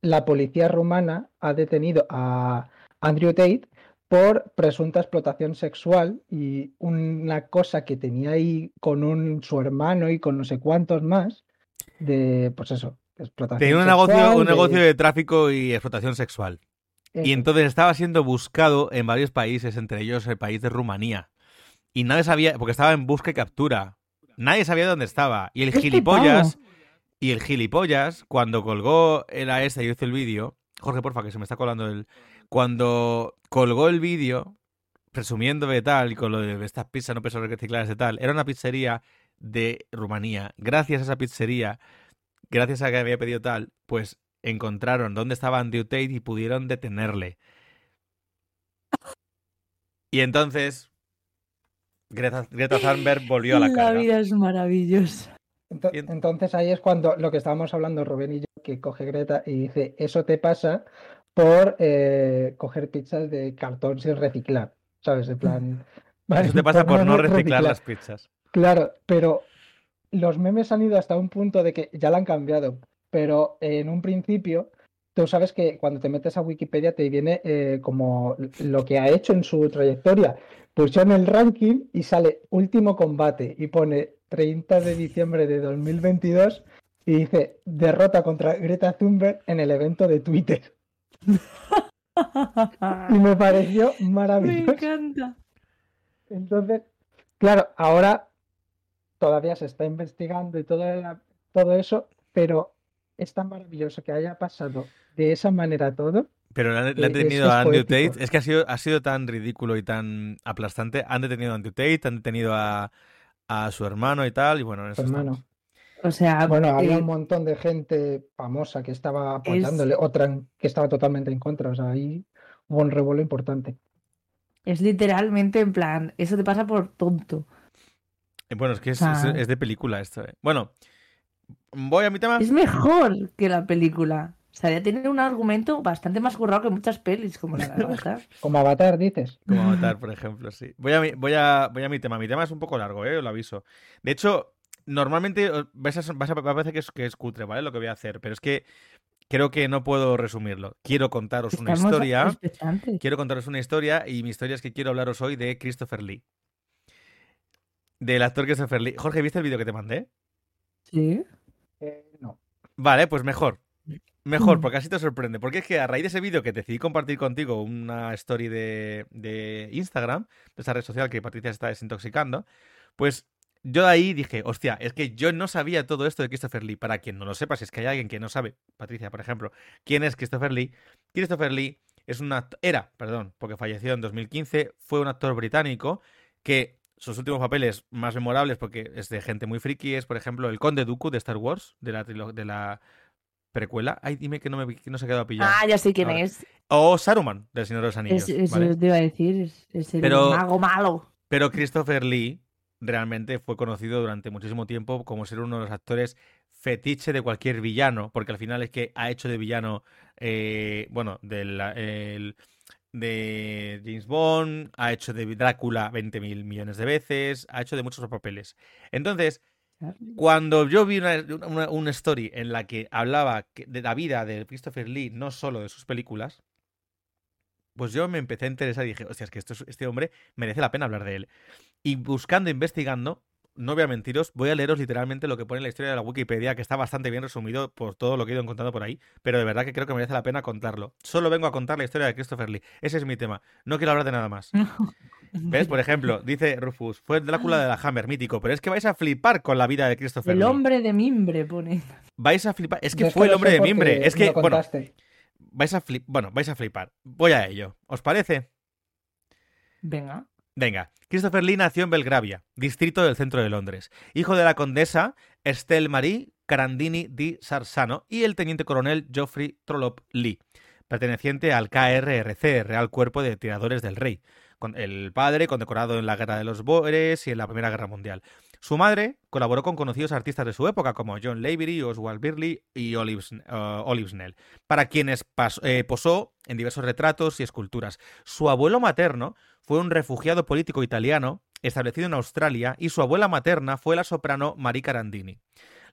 la policía rumana ha detenido a Andrew Tate por presunta explotación sexual y una cosa que tenía ahí con un, su hermano y con no sé cuántos más, de, pues eso, explotación Tenía un negocio, sexual, un de- negocio de tráfico y explotación sexual. Y entonces estaba siendo buscado en varios países, entre ellos el país de Rumanía. Y nadie sabía, porque estaba en busca y captura. Nadie sabía dónde estaba. Y el Este gilipollas, y el gilipollas, cuando colgó el a este y hizo el vídeo, Jorge, porfa, que se me está colando el. Cuando colgó el vídeo, presumiendo de tal, y con lo de estas pizzas no peso recicladas de tal, era una pizzería de Rumanía. Gracias a esa pizzería, gracias a que había pedido tal, pues encontraron dónde estaba Andrew Tate y pudieron detenerle. Y entonces, Greta, Greta Thunberg volvió a la La carga. vida es maravillosa. Entonces ahí es cuando lo que estábamos hablando Rubén y yo, que coge Greta y dice, eso te pasa por eh, coger pizzas de cartón sin reciclar, ¿sabes? En plan... Eso te pasa por no re- reciclar las pizzas. Claro, pero los memes han ido hasta un punto de que ya la han cambiado, pero en un principio tú sabes que cuando te metes a Wikipedia te viene eh, como lo que ha hecho en su trayectoria. Pues en el ranking y sale último combate y pone 30 de diciembre de 2022 y dice derrota contra Greta Thunberg en el evento de Twitter. y me pareció maravilloso. Me encanta. Entonces, claro, ahora todavía se está investigando y todo, todo eso, pero es tan maravilloso que haya pasado de esa manera todo. Pero le han, le han Eh, detenido es a Andrew poético. Tate. Es que ha sido, ha sido tan ridículo y tan aplastante. Han detenido a Andrew Tate, han detenido a, a su hermano y tal. Y bueno, en eso hermano. O sea, Bueno, había eh, un montón de gente famosa que estaba apoyándole, otra que estaba totalmente en contra. O sea, ahí hubo un revuelo importante. es literalmente en plan, eso te pasa por tonto. Eh, Bueno, es que es, Ah. es- es de película esto. eh. Bueno, voy a mi tema. Es mejor que la película. O sea, ya tiene un argumento bastante más currado que muchas pelis como la de Avatar. Como Avatar, dices. Como Avatar, por ejemplo, sí. Voy a, mi, voy, a, voy a mi tema. Mi tema es un poco largo, ¿eh? Os lo aviso. De hecho, normalmente vais a, a- va a parecer que es, que es cutre, ¿vale? Lo que voy a hacer. Pero es que creo que no puedo resumirlo. Quiero contaros una Estamos historia. Quiero contaros una historia y mi historia es que quiero hablaros hoy de Christopher Lee. Del actor Christopher Lee. Jorge, ¿viste el vídeo que te mandé? Sí. Eh, no. Vale, pues mejor. Mejor, Mm. porque así te sorprende. Porque es que a raíz de ese vídeo que decidí compartir contigo una story de, de Instagram, de esa red social que Patricia está desintoxicando, pues yo de ahí dije, hostia, es que yo no sabía todo esto de Christopher Lee. Para quien no lo sepa, si es que hay alguien que no sabe, Patricia, por ejemplo, quién es Christopher Lee. Christopher Lee es un era, perdón, porque falleció en 2015, fue un actor británico que sus últimos papeles más memorables, porque es de gente muy friki, es, por ejemplo, el Conde Dooku de Star Wars, de la, de la precuela. Ay, dime que no, me, que no se ha quedado pillado. Ah, ya sé quién Ahora. es. O Saruman, del Señor de los Anillos. Es- Eso ¿vale? te iba a decir. Es, es el Pero- mago malo. Pero Christopher Lee realmente fue conocido durante muchísimo tiempo como ser uno de los actores fetiche de cualquier villano, porque al final es que ha hecho de villano, eh, bueno, del, el- de James Bond, ha hecho de Drácula 20.000 millones de veces, ha hecho de muchos papeles. Entonces, cuando yo vi una, una- una story en la que hablaba de la vida de Christopher Lee, no solo de sus películas, pues yo me empecé a interesar y dije, hostia, es que esto este hombre merece la pena hablar de él. Y buscando, investigando, no voy a mentiros, voy a leeros literalmente lo que pone en la historia de la Wikipedia, que está bastante bien resumido por todo lo que he ido encontrando por ahí, pero de verdad que creo que merece la pena contarlo. Solo vengo a contar la historia de Christopher Lee. Ese es mi tema. No quiero hablar de nada más. ¿Ves? Por ejemplo, dice Rufus, fue el Drácula de la Hammer, mítico, pero es que vais a flipar con la vida de Christopher El Lee. hombre de mimbre pone. Vais a flipar. Es que fue el hombre de mimbre. Es que, bueno, vais a flip... bueno, vais a flipar. Voy a ello. ¿Os parece? Venga. Venga, Christopher Lee nació en Belgravia, distrito del centro de Londres, hijo de la condesa Estelle Marie Carandini di Sarsano y el teniente coronel Geoffrey Trollope Lee, perteneciente al KRRC, Real Cuerpo de Tiradores del Rey, con el padre condecorado en la Guerra de los Bóeres y en la Primera Guerra Mundial. Su madre colaboró con conocidos artistas de su época como John Lavery, Oswald Birley y Olive, Olive Snell, para quienes eh, posó en diversos retratos y esculturas. Su abuelo materno fue un refugiado político italiano establecido en Australia y su abuela materna fue la soprano Marie Carandini.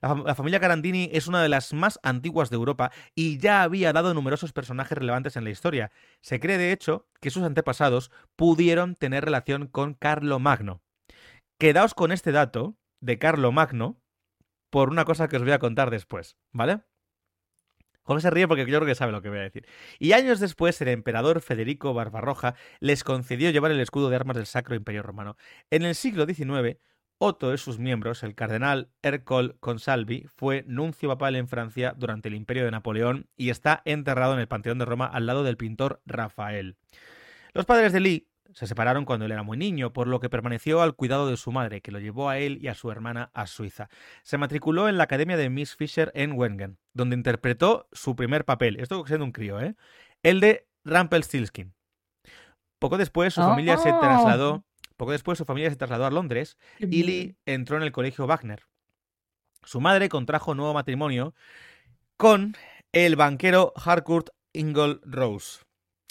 La, fam- la familia Carandini es una de las más antiguas de Europa y ya había dado numerosos personajes relevantes en la historia. Se cree, de hecho, que sus antepasados pudieron tener relación con Carlo Magno. Quedaos con este dato de Carlo Magno por una cosa que os voy a contar después, ¿vale? Jorge se ríe porque yo creo que sabe lo que voy a decir. Y años después, el emperador Federico Barbarroja les concedió llevar el escudo de armas del Sacro Imperio Romano. En el siglo XIX, otro de sus miembros, el cardenal Ercole Consalvi, fue nuncio papal en Francia durante el Imperio de Napoleón y está enterrado en el Panteón de Roma al lado del pintor Rafael. Los padres de Lee se separaron cuando él era muy niño, por lo que permaneció al cuidado de su madre, que lo llevó a él y a su hermana a Suiza. Se matriculó en la Academia de Miss Fisher en Wengen, donde interpretó su primer papel, esto siendo un crío, ¿eh? El de Rumpelstiltskin. Poco después su familia se ¡Oh! trasladó, poco después su familia se trasladó a Londres y. Lee entró en el colegio Wagner. Su madre contrajo nuevo matrimonio con el banquero Harcourt Ingold Rose.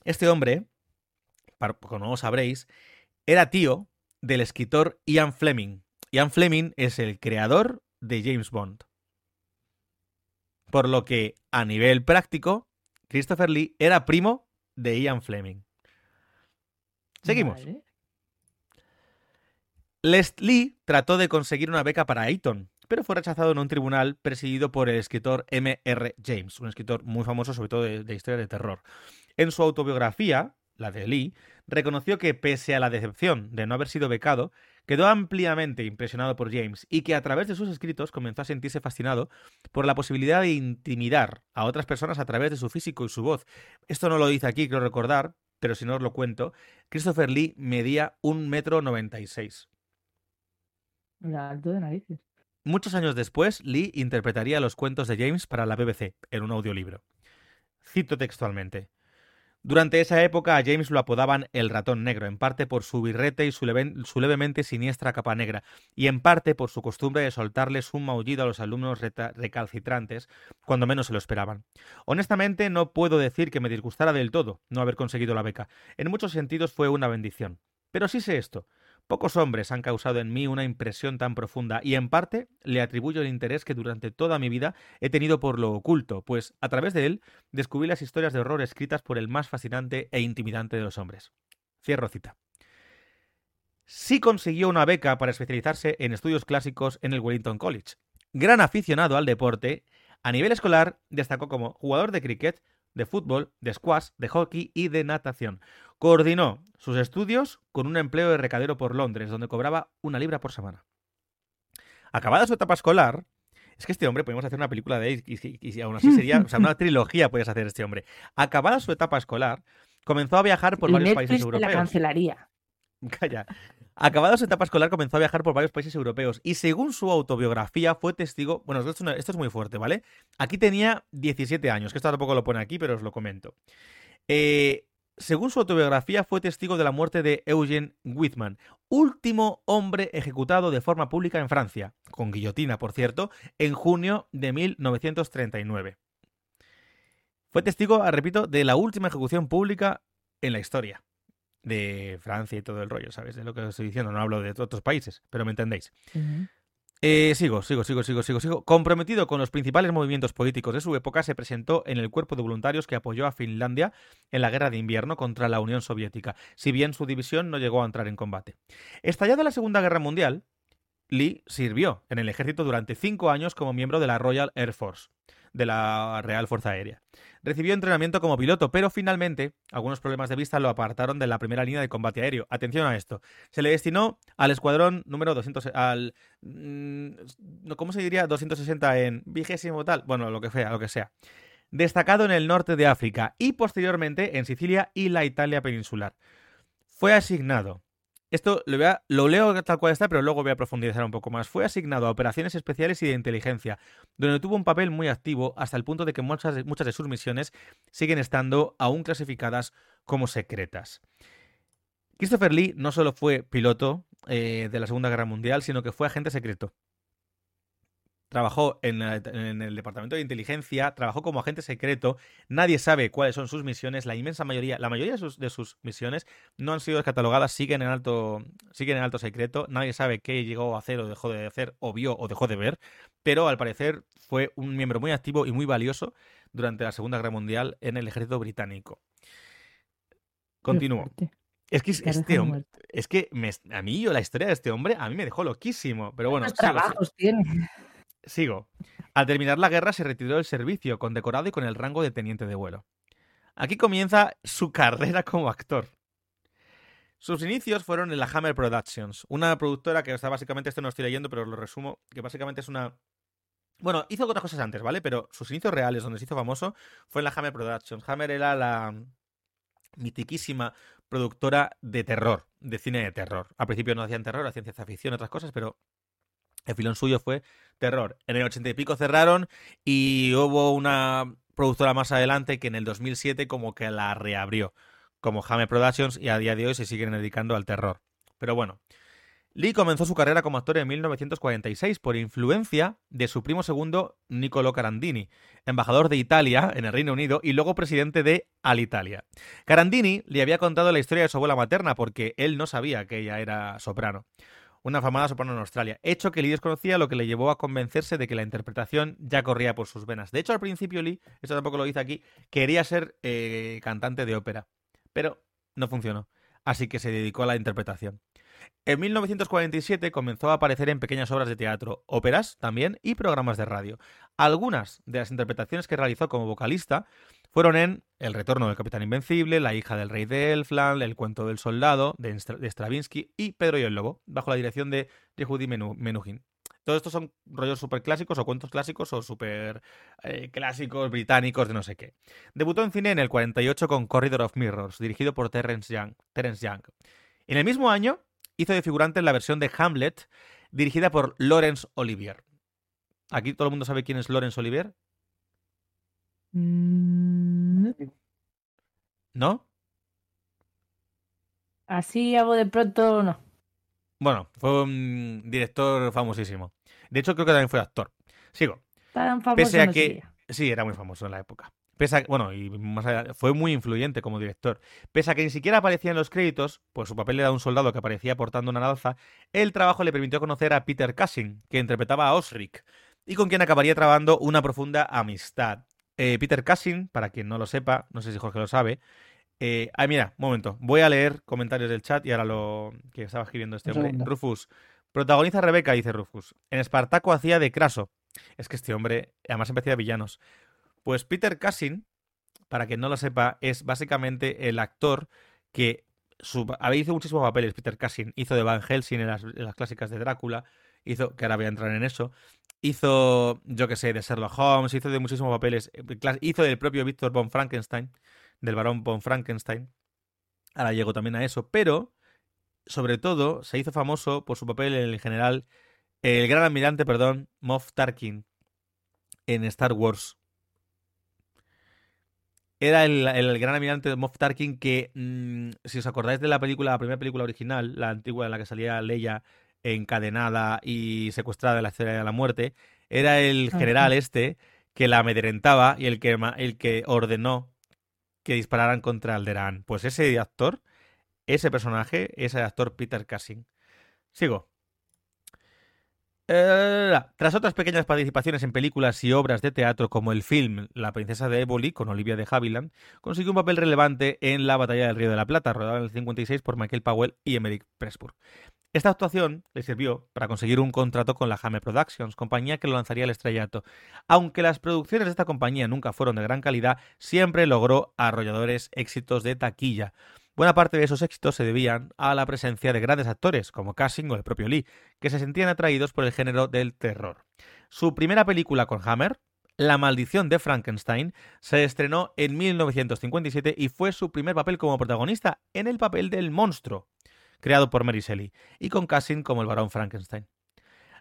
Este hombre, como no sabréis, era tío del escritor Ian Fleming. Ian Fleming es el creador de James Bond. Por lo que, a nivel práctico, Christopher Lee era primo de Ian Fleming. Seguimos. Vale. Les Lee trató de conseguir una beca para Eton, pero fue rechazado en un tribunal presidido por el escritor M.R. James, un escritor muy famoso sobre todo de, de historias de terror. En su autobiografía, la de Lee, reconoció que pese a la decepción de no haber sido becado, quedó ampliamente impresionado por James y que a través de sus escritos comenzó a sentirse fascinado por la posibilidad de intimidar a otras personas a través de su físico y su voz. Esto no lo dice aquí, quiero recordar, pero si no os lo cuento, Christopher Lee medía un metro noventa y seis. Muchos años después, Lee interpretaría los cuentos de James para la BBC en un audiolibro. Cito textualmente. Durante esa época a James lo apodaban el ratón negro, en parte por su birrete y su, su levemente siniestra capa negra, y en parte por su costumbre de soltarles un maullido a los alumnos recalcitrantes cuando menos se lo esperaban. Honestamente, no puedo decir que me disgustara del todo no haber conseguido la beca. En muchos sentidos fue una bendición. Pero sí sé esto. Pocos hombres han causado en mí una impresión tan profunda y en parte le atribuyo el interés que durante toda mi vida he tenido por lo oculto, pues a través de él descubrí las historias de horror escritas por el más fascinante e intimidante de los hombres. Cierro cita. Sí consiguió una beca para especializarse en estudios clásicos en el Wellington College. Gran aficionado al deporte, a nivel escolar destacó como jugador de cricket, de fútbol, de squash, de hockey y de natación. Coordinó sus estudios con un empleo de recadero por Londres, donde cobraba una libra por semana. Acabada su etapa escolar, es que este hombre podemos hacer una película de él y, y- y aún así sería, o sea, una trilogía puedes hacer este hombre. Acabada su etapa escolar, comenzó a viajar por varios Netflix países te la europeos. cancelaría. Calla. Acabada su etapa escolar, comenzó a viajar por varios países europeos y según su autobiografía fue testigo... Bueno, esto es, muy fuerte, ¿vale? Aquí tenía 17 años, que esto tampoco lo pone aquí, pero os lo comento. Eh, según su autobiografía, fue testigo de la muerte de Eugene Whitman, último hombre ejecutado de forma pública en Francia, con guillotina, por cierto, en junio de 1939. Fue testigo, ah, repito, de la última ejecución pública en la historia de Francia y todo el rollo, ¿sabes? De lo que os estoy diciendo, no hablo de otros países, pero me entendéis. Eh, sigo, sigo, sigo, sigo, sigo, sigo. Comprometido con los principales movimientos políticos de su época, se presentó en el cuerpo de voluntarios que apoyó a Finlandia en la guerra de invierno contra la Unión Soviética, si bien su división no llegó a entrar en combate. Estallada la Segunda Guerra Mundial, Lee sirvió en el ejército durante cinco años como miembro de la Royal Air Force, de la Real Fuerza Aérea. Recibió entrenamiento como piloto, pero finalmente algunos problemas de vista lo apartaron de la primera línea de combate aéreo. Atención a esto. Se le destinó al escuadrón número 200, al... mm, ¿Cómo se diría? 260 en vigésimo tal. Bueno, lo que sea, lo que sea. Destacado en el norte de África y posteriormente en Sicilia y la Italia peninsular. Fue asignado esto lo, leo tal cual está, pero luego voy a profundizar un poco más. Fue asignado a operaciones especiales y de inteligencia, donde tuvo un papel muy activo hasta el punto de que muchas, de- muchas de sus misiones siguen estando aún clasificadas como secretas. Christopher Lee no solo fue piloto eh, de la Segunda Guerra Mundial, sino que fue agente secreto. Trabajó en, la- en el Departamento de Inteligencia, trabajó como agente secreto. Nadie sabe cuáles son sus misiones. La inmensa mayoría, la mayoría de sus, de sus misiones no han sido descatalogadas, siguen en alto, siguen en alto secreto. Nadie sabe qué llegó a hacer o dejó de hacer, o vio o dejó de ver. Pero al parecer fue un miembro muy activo y muy valioso durante la Segunda Guerra Mundial en el ejército británico. Continúo. Qué. Es que es- Te este hombre, es que me- a mí yo la historia de este hombre a mí me dejó loquísimo. Pero bueno, ¿Cuántos sigo, sigo. trabajos tiene? Sigo. Al terminar la guerra se retiró del servicio, condecorado y con el rango de teniente de vuelo. Aquí comienza su carrera como actor. Sus inicios fueron en la Hammer Productions, una productora que está básicamente, esto no lo estoy leyendo, pero lo resumo, que básicamente es una... Bueno, hizo otras cosas antes, ¿vale? Pero sus inicios reales, donde se hizo famoso, fue en la Hammer Productions. Hammer era la mitiquísima productora de terror, de cine de terror. Al principio no hacían terror, hacían ciencia ficción, otras cosas, pero el filón suyo fue terror. En el ochenta y pico cerraron y hubo una productora más adelante que en el 2007 como que la reabrió, como Hammer Productions, y a día de hoy se siguen dedicando al terror. Pero bueno, Lee comenzó su carrera como actor en 1946 por influencia de su primo segundo Niccolo Carandini, embajador de Italia en el Reino Unido y luego presidente de Alitalia. Carandini le había contado la historia de su abuela materna porque él no sabía que ella era soprano. Una famada soprano en Australia. Hecho que Lee desconocía, lo que le llevó a convencerse de que la interpretación ya corría por sus venas. De hecho, al principio Lee, esto tampoco lo dice aquí, quería ser eh, cantante de ópera, pero no funcionó. Así que se dedicó a la interpretación. En 1947 comenzó a aparecer en pequeñas obras de teatro, óperas también y programas de radio. Algunas de las interpretaciones que realizó como vocalista fueron en El retorno del Capitán Invencible, La hija del rey de Elfland, El cuento del soldado de Stravinsky y Pedro y el lobo, bajo la dirección de Yehudi Menuhin. Todos estos son rollos súper clásicos o cuentos clásicos o súper eh, clásicos británicos de no sé qué. Debutó en cine en el 48 con Corridor of Mirrors, dirigido por Terence Young. Terence Young. En el mismo año hizo de figurante en la versión de Hamlet, dirigida por Laurence Olivier. ¿Aquí todo el mundo sabe quién es Laurence Olivier? Mm, ¿No? Así hago de pronto, no. Bueno, fue un director famosísimo. De hecho, creo que también fue actor. Sigo. Tan famoso Pese a no que. sería. Sí, era muy famoso en la época. Pese a, bueno, y más allá, fue muy influyente como director. Pese a que ni siquiera aparecía en los créditos, pues su papel era un soldado que aparecía portando una lanza, el trabajo le permitió conocer a Peter Cushing, que interpretaba a Osric, y con quien acabaría trabando una profunda amistad. Eh, Peter Cushing, para quien no lo sepa, no sé si Jorge lo sabe. Eh, ah, mira, un momento. Voy a leer comentarios del chat y ahora lo que estaba escribiendo este hombre. Rufus. Protagoniza a Rebeca, dice Rufus. En Espartaco hacía de Craso. Es que este hombre, además empecé de villanos. Pues Peter Cushing, para quien no lo sepa, es básicamente el actor que su, había hizo muchísimos papeles. Peter Cushing hizo de Van Helsing en las, en las clásicas de Drácula, hizo, que ahora voy a entrar en eso, hizo, yo que sé, de Sherlock Holmes, hizo de muchísimos papeles, eh, hizo del propio Víctor von Frankenstein, del barón von Frankenstein. Ahora llego también a eso, pero sobre todo se hizo famoso por su papel en el general, el gran almirante, perdón, Moff Tarkin en Star Wars. Era el, el gran almirante Moff Tarkin que, mm, si os acordáis de la película, la primera película original, la antigua en la que salía Leia encadenada y secuestrada en la escena de la muerte, era el general este que la amedrentaba y el que, el que ordenó que dispararan contra Alderaan. Pues ese actor, ese personaje, es el actor Peter Cushing. Sigo. Eh, tras otras pequeñas participaciones en películas y obras de teatro como el film La princesa de Éboli con Olivia de Havilland, consiguió un papel relevante en la Batalla del Río de la Plata, rodada en el 56 por Michael Powell y Emerick Pressburg. Esta actuación le sirvió para conseguir un contrato con la Hammer Productions, compañía que lo lanzaría al estrellato. Aunque las producciones de esta compañía nunca fueron de gran calidad, siempre logró arrolladores éxitos de taquilla. Buena parte de esos éxitos se debían a la presencia de grandes actores como Cushing o el propio Lee, que se sentían atraídos por el género del terror. Su primera película con Hammer, La maldición de Frankenstein, se estrenó en 1957 y fue su primer papel como protagonista en el papel del monstruo, creado por Mary Shelley, y con Cushing como el barón Frankenstein.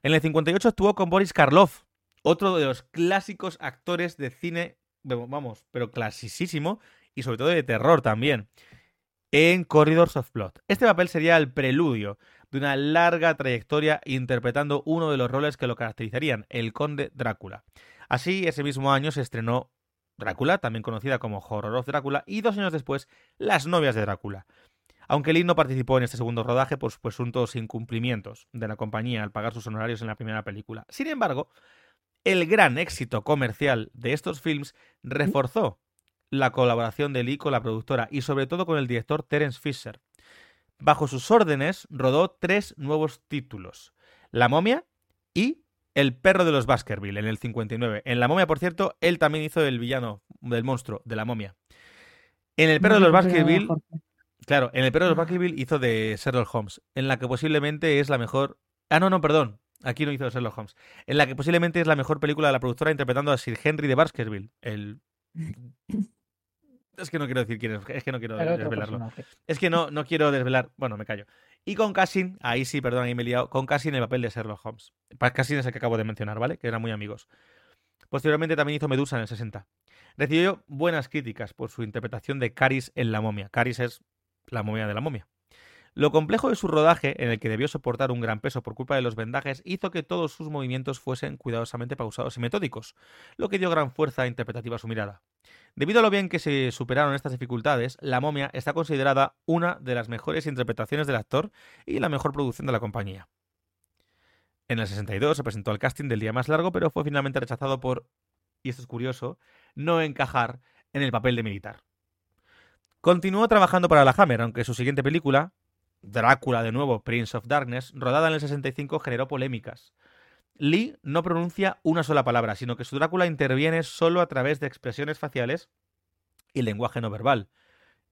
En el 58 actuó con Boris Karloff, otro de los clásicos actores de cine, vamos, pero clasicísimo, y sobre todo de terror también en Corridors of Blood. Este papel sería el preludio de una larga trayectoria interpretando uno de los roles que lo caracterizarían, el conde Drácula. Así, ese mismo año se estrenó Drácula, también conocida como Horror of Drácula, y dos años después, Las novias de Drácula. Aunque Lee no participó en este segundo rodaje por presuntos incumplimientos de la compañía al pagar sus honorarios en la primera película. Sin embargo, el gran éxito comercial de estos films reforzó la colaboración de Lee con la productora y sobre todo con el director Terence Fisher. Bajo sus órdenes rodó tres nuevos títulos, La momia y El perro de los Baskerville en el 59. En La momia, por cierto, él también hizo el villano del monstruo de La momia. En El perro de los Baskerville, claro, en El perro de los Baskerville hizo de Sherlock Holmes, en la que posiblemente es la mejor... Ah, no, no, perdón. Aquí no hizo de Sherlock Holmes. En la que posiblemente es la mejor película de la productora interpretando a Sir Henry de Baskerville, el es que no quiero decir quién es, es que no quiero desvelarlo. personaje. Es que no, no quiero desvelar. Bueno, me callo. Y con Cassin, ahí sí, perdón, ahí me he liado. Con Cassin el papel de Sherlock Holmes. Cassin es el que acabo de mencionar, ¿vale? Que eran muy amigos. Posteriormente también hizo Medusa en el 60. Recibió buenas críticas por su interpretación de Caris en La momia. Caris es la momia de la momia. Lo complejo de su rodaje, en el que debió soportar un gran peso por culpa de los vendajes, hizo que todos sus movimientos fuesen cuidadosamente pausados y metódicos, lo que dio gran fuerza interpretativa a su mirada. Debido a lo bien que se superaron estas dificultades, La momia está considerada una de las mejores interpretaciones del actor y la mejor producción de la compañía. En el 62 se presentó al casting del día más largo, pero fue finalmente rechazado por, y esto es curioso, no encajar en el papel de militar. Continuó trabajando para la Hammer, aunque su siguiente película, Drácula de nuevo, Prince of Darkness, rodada en el 65, generó polémicas. Lee no pronuncia una sola palabra, sino que su Drácula interviene solo a través de expresiones faciales y lenguaje no verbal.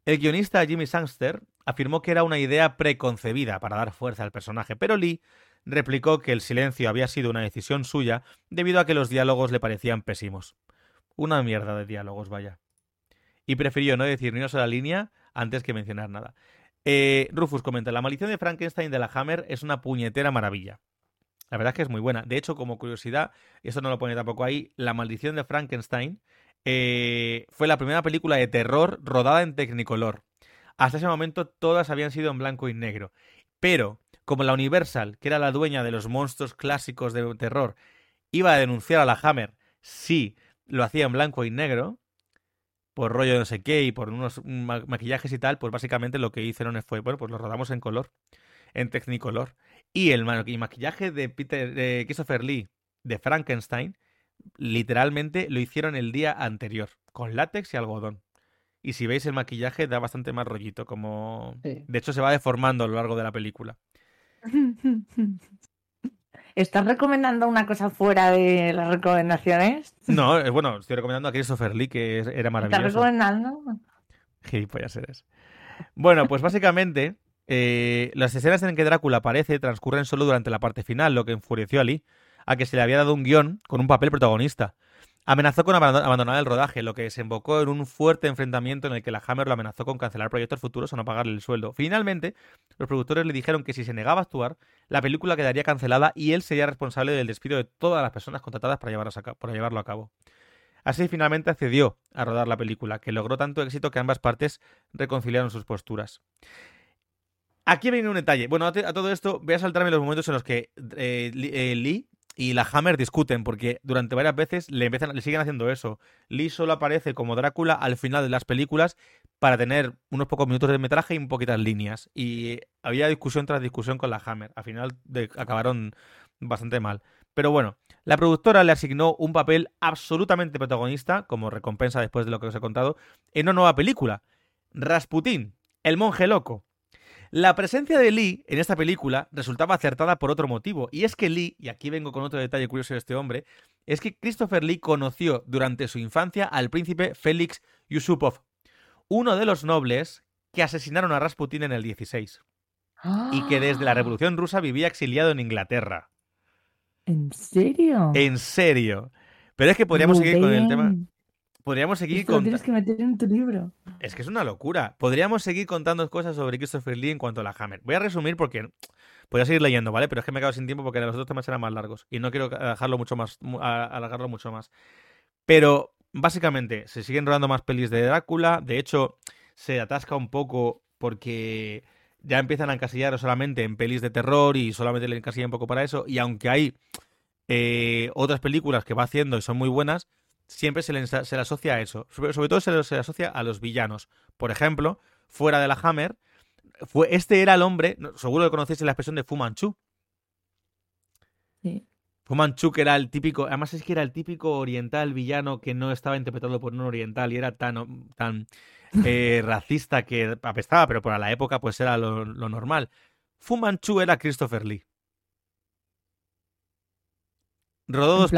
El guionista Jimmy Sangster afirmó que era una idea preconcebida para dar fuerza al personaje, pero Lee replicó que el silencio había sido una decisión suya debido a que los diálogos le parecían pésimos. Una mierda de diálogos, vaya y prefirió no decir ni una sola línea antes que mencionar nada. Eh, Rufus comenta, la maldición de Frankenstein de la Hammer es una puñetera maravilla. La verdad es que es muy buena. De hecho, como curiosidad, y esto no lo pone tampoco ahí, La maldición de Frankenstein eh, fue la primera película de terror rodada en Technicolor. Hasta ese momento todas habían sido en blanco y negro. Pero, como la Universal, que era la dueña de los monstruos clásicos de terror, iba a denunciar a la Hammer si lo hacía en blanco y negro, por rollo de no sé qué y por unos maquillajes y tal, pues básicamente lo que hicieron fue, bueno, pues lo rodamos en color, en Technicolor. Y el maquillaje de Peter, de Christopher Lee de Frankenstein, literalmente lo hicieron el día anterior, con látex y algodón. Y si veis el maquillaje da bastante más rollito, como... De hecho se va deformando a lo largo de la película. ¿Estás recomendando una cosa fuera de las recomendaciones? No, eh, bueno, estoy recomendando a Christopher Lee, que era maravilloso. ¿Estás recomendando? Gilipollas eres. Bueno, pues básicamente, eh, las escenas en que Drácula aparece transcurren solo durante la parte final, lo que enfureció a Lee, a que se le había dado un guion con un papel protagonista. Amenazó con abandonar el rodaje, lo que desembocó en un fuerte enfrentamiento en el que la Hammer lo amenazó con cancelar proyectos futuros o no pagarle el sueldo. Finalmente, los productores le dijeron que si se negaba a actuar, la película quedaría cancelada y él sería responsable del despido de todas las personas contratadas para, llevarlo a cabo. Así finalmente accedió a rodar la película, que logró tanto éxito que ambas partes reconciliaron sus posturas. Aquí viene un detalle. Bueno, a, todo esto voy a saltarme los momentos en los que eh, eh, Lee y la Hammer discuten porque durante varias veces le empiezan, le siguen haciendo eso. Lee solo aparece como Drácula al final de las películas para tener unos pocos minutos de metraje y un poquitas líneas. Y había discusión tras discusión con la Hammer. Al final acabaron bastante mal. Pero bueno, la productora le asignó un papel absolutamente protagonista, como recompensa después de lo que os he contado, en una nueva película. Rasputín, el monje loco. La presencia de Lee en esta película resultaba acertada por otro motivo, y es que Lee, y aquí vengo con otro detalle curioso de este hombre, es que Christopher Lee conoció durante su infancia al príncipe Félix Yusupov, uno de los nobles que asesinaron a Rasputin en el 16, y que desde la Revolución Rusa vivía exiliado en Inglaterra. ¿En serio? En serio. Pero es que podríamos seguir con el tema. Podríamos seguir contando. tienes que meter en tu libro. Es que es una locura. Podríamos seguir contando cosas sobre Christopher Lee en cuanto a la Hammer. Voy a resumir porque podría seguir leyendo, ¿vale? Pero es que me he quedado sin tiempo porque los otros temas eran más largos y no quiero dejarlo mucho más, alargarlo mucho más. Pero básicamente se siguen rodando más pelis de Drácula. De hecho, se atasca un poco porque ya empiezan a encasillar solamente en pelis de terror y solamente le encasillan un poco para eso. Y aunque hay eh, otras películas que va haciendo y son muy buenas siempre se le, asocia a eso. Sobre, todo se le, asocia a los villanos. Por ejemplo, fuera de la Hammer, fue, este era el hombre, seguro que conocéis la expresión de Fu Manchu. Sí. Fu Manchu, que era el típico, además es que era el típico oriental villano que no estaba interpretado por un oriental y era tan, tan eh, racista que apestaba, pero para la época pues era lo, lo normal. Fu Manchu era Christopher Lee. Rodó dos,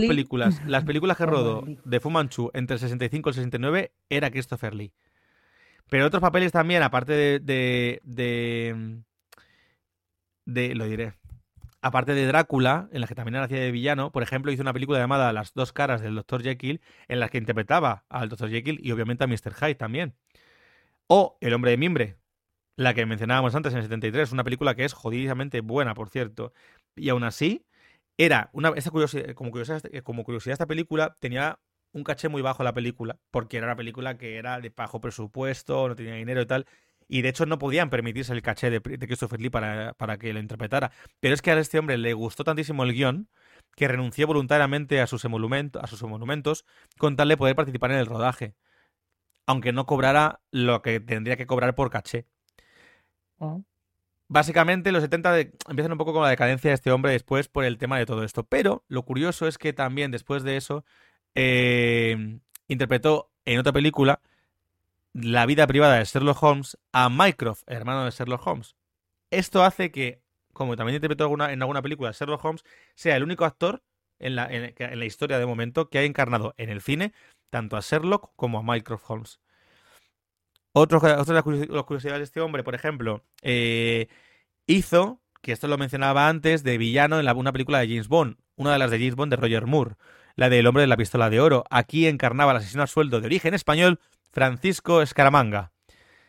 películas. Las películas que rodó de Fu Manchu entre el 65 y el 69 era Christopher Lee. Pero otros papeles también, aparte de, de, de, de lo diré, aparte de Drácula, en la que también hacía de villano, por ejemplo, hizo una película llamada Las dos caras del Dr. Jekyll, en la que interpretaba al Dr. Jekyll y obviamente a Mr. Hyde también. O El hombre de mimbre, la que mencionábamos antes en el 73, una película que es jodidamente buena, por cierto. Y aún así, era una curiosidad, como curiosidad como curiosidad esta película tenía un caché muy bajo la película porque era una película que era de bajo presupuesto no tenía dinero y tal y de hecho no podían permitirse el caché de, Christopher Lee para, para, que lo interpretara pero es que a este hombre le gustó tantísimo el guion que renunció voluntariamente a sus, emolumentos, a sus con tal de poder participar en el rodaje aunque no cobrara lo que tendría que cobrar por caché oh. Básicamente los 70 de- empiezan un poco con la decadencia de este hombre después por el tema de todo esto. Pero lo curioso es que también después de eso eh, interpretó en otra película la vida privada de Sherlock Holmes a Mycroft, hermano de Sherlock Holmes. Esto hace que, como también interpretó en alguna película Sherlock Holmes, sea el único actor en la, en- en la historia de momento que ha encarnado en el cine tanto a Sherlock como a Mycroft Holmes. Otro, otra de las curiosi- las curiosidades de este hombre, por ejemplo, eh, hizo, que esto lo mencionaba antes, de villano en la- una película de James Bond, una de las de James Bond de Roger Moore, la del hombre de la pistola de oro. Aquí encarnaba al asesino a sueldo de origen español, Francisco Escaramanga.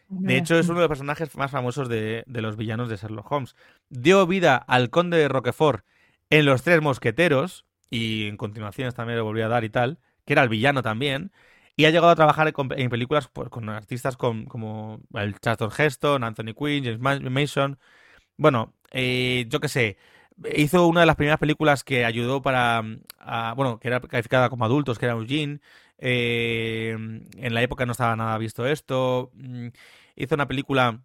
De hecho, es uno de los personajes más famosos de, de los villanos de Sherlock Holmes. Dio vida al conde de Roquefort en Los Tres Mosqueteros, y en continuaciones también lo volvió a dar y tal, que era el villano también. Y ha llegado a trabajar en películas pues, con artistas como el Charlton Heston, Anthony Quinn, James Ma- Mason. Bueno, eh, yo qué sé. Hizo una de las primeras películas que ayudó para. bueno, que era calificada como adultos, que era Eugene. Eh, en la época no estaba nada visto esto. Mm, Hizo una película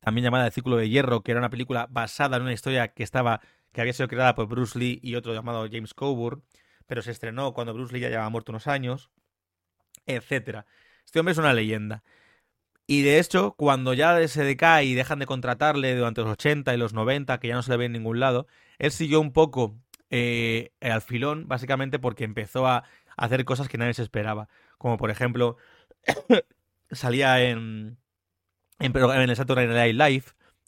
también llamada El Círculo de Hierro, que era una película basada en una historia que estaba que había sido creada por Bruce Lee y otro llamado James Coburn, pero se estrenó cuando Bruce Lee ya llevaba muerto unos años, etcétera. Este hombre es una leyenda. Y de hecho, cuando ya se decae y dejan de contratarle durante los 80 y los 90, que ya no se le ve en ningún lado, él siguió un poco eh, al filón, básicamente porque empezó a hacer cosas que nadie se esperaba. Como por ejemplo, salía en, en, el Saturday Night Live,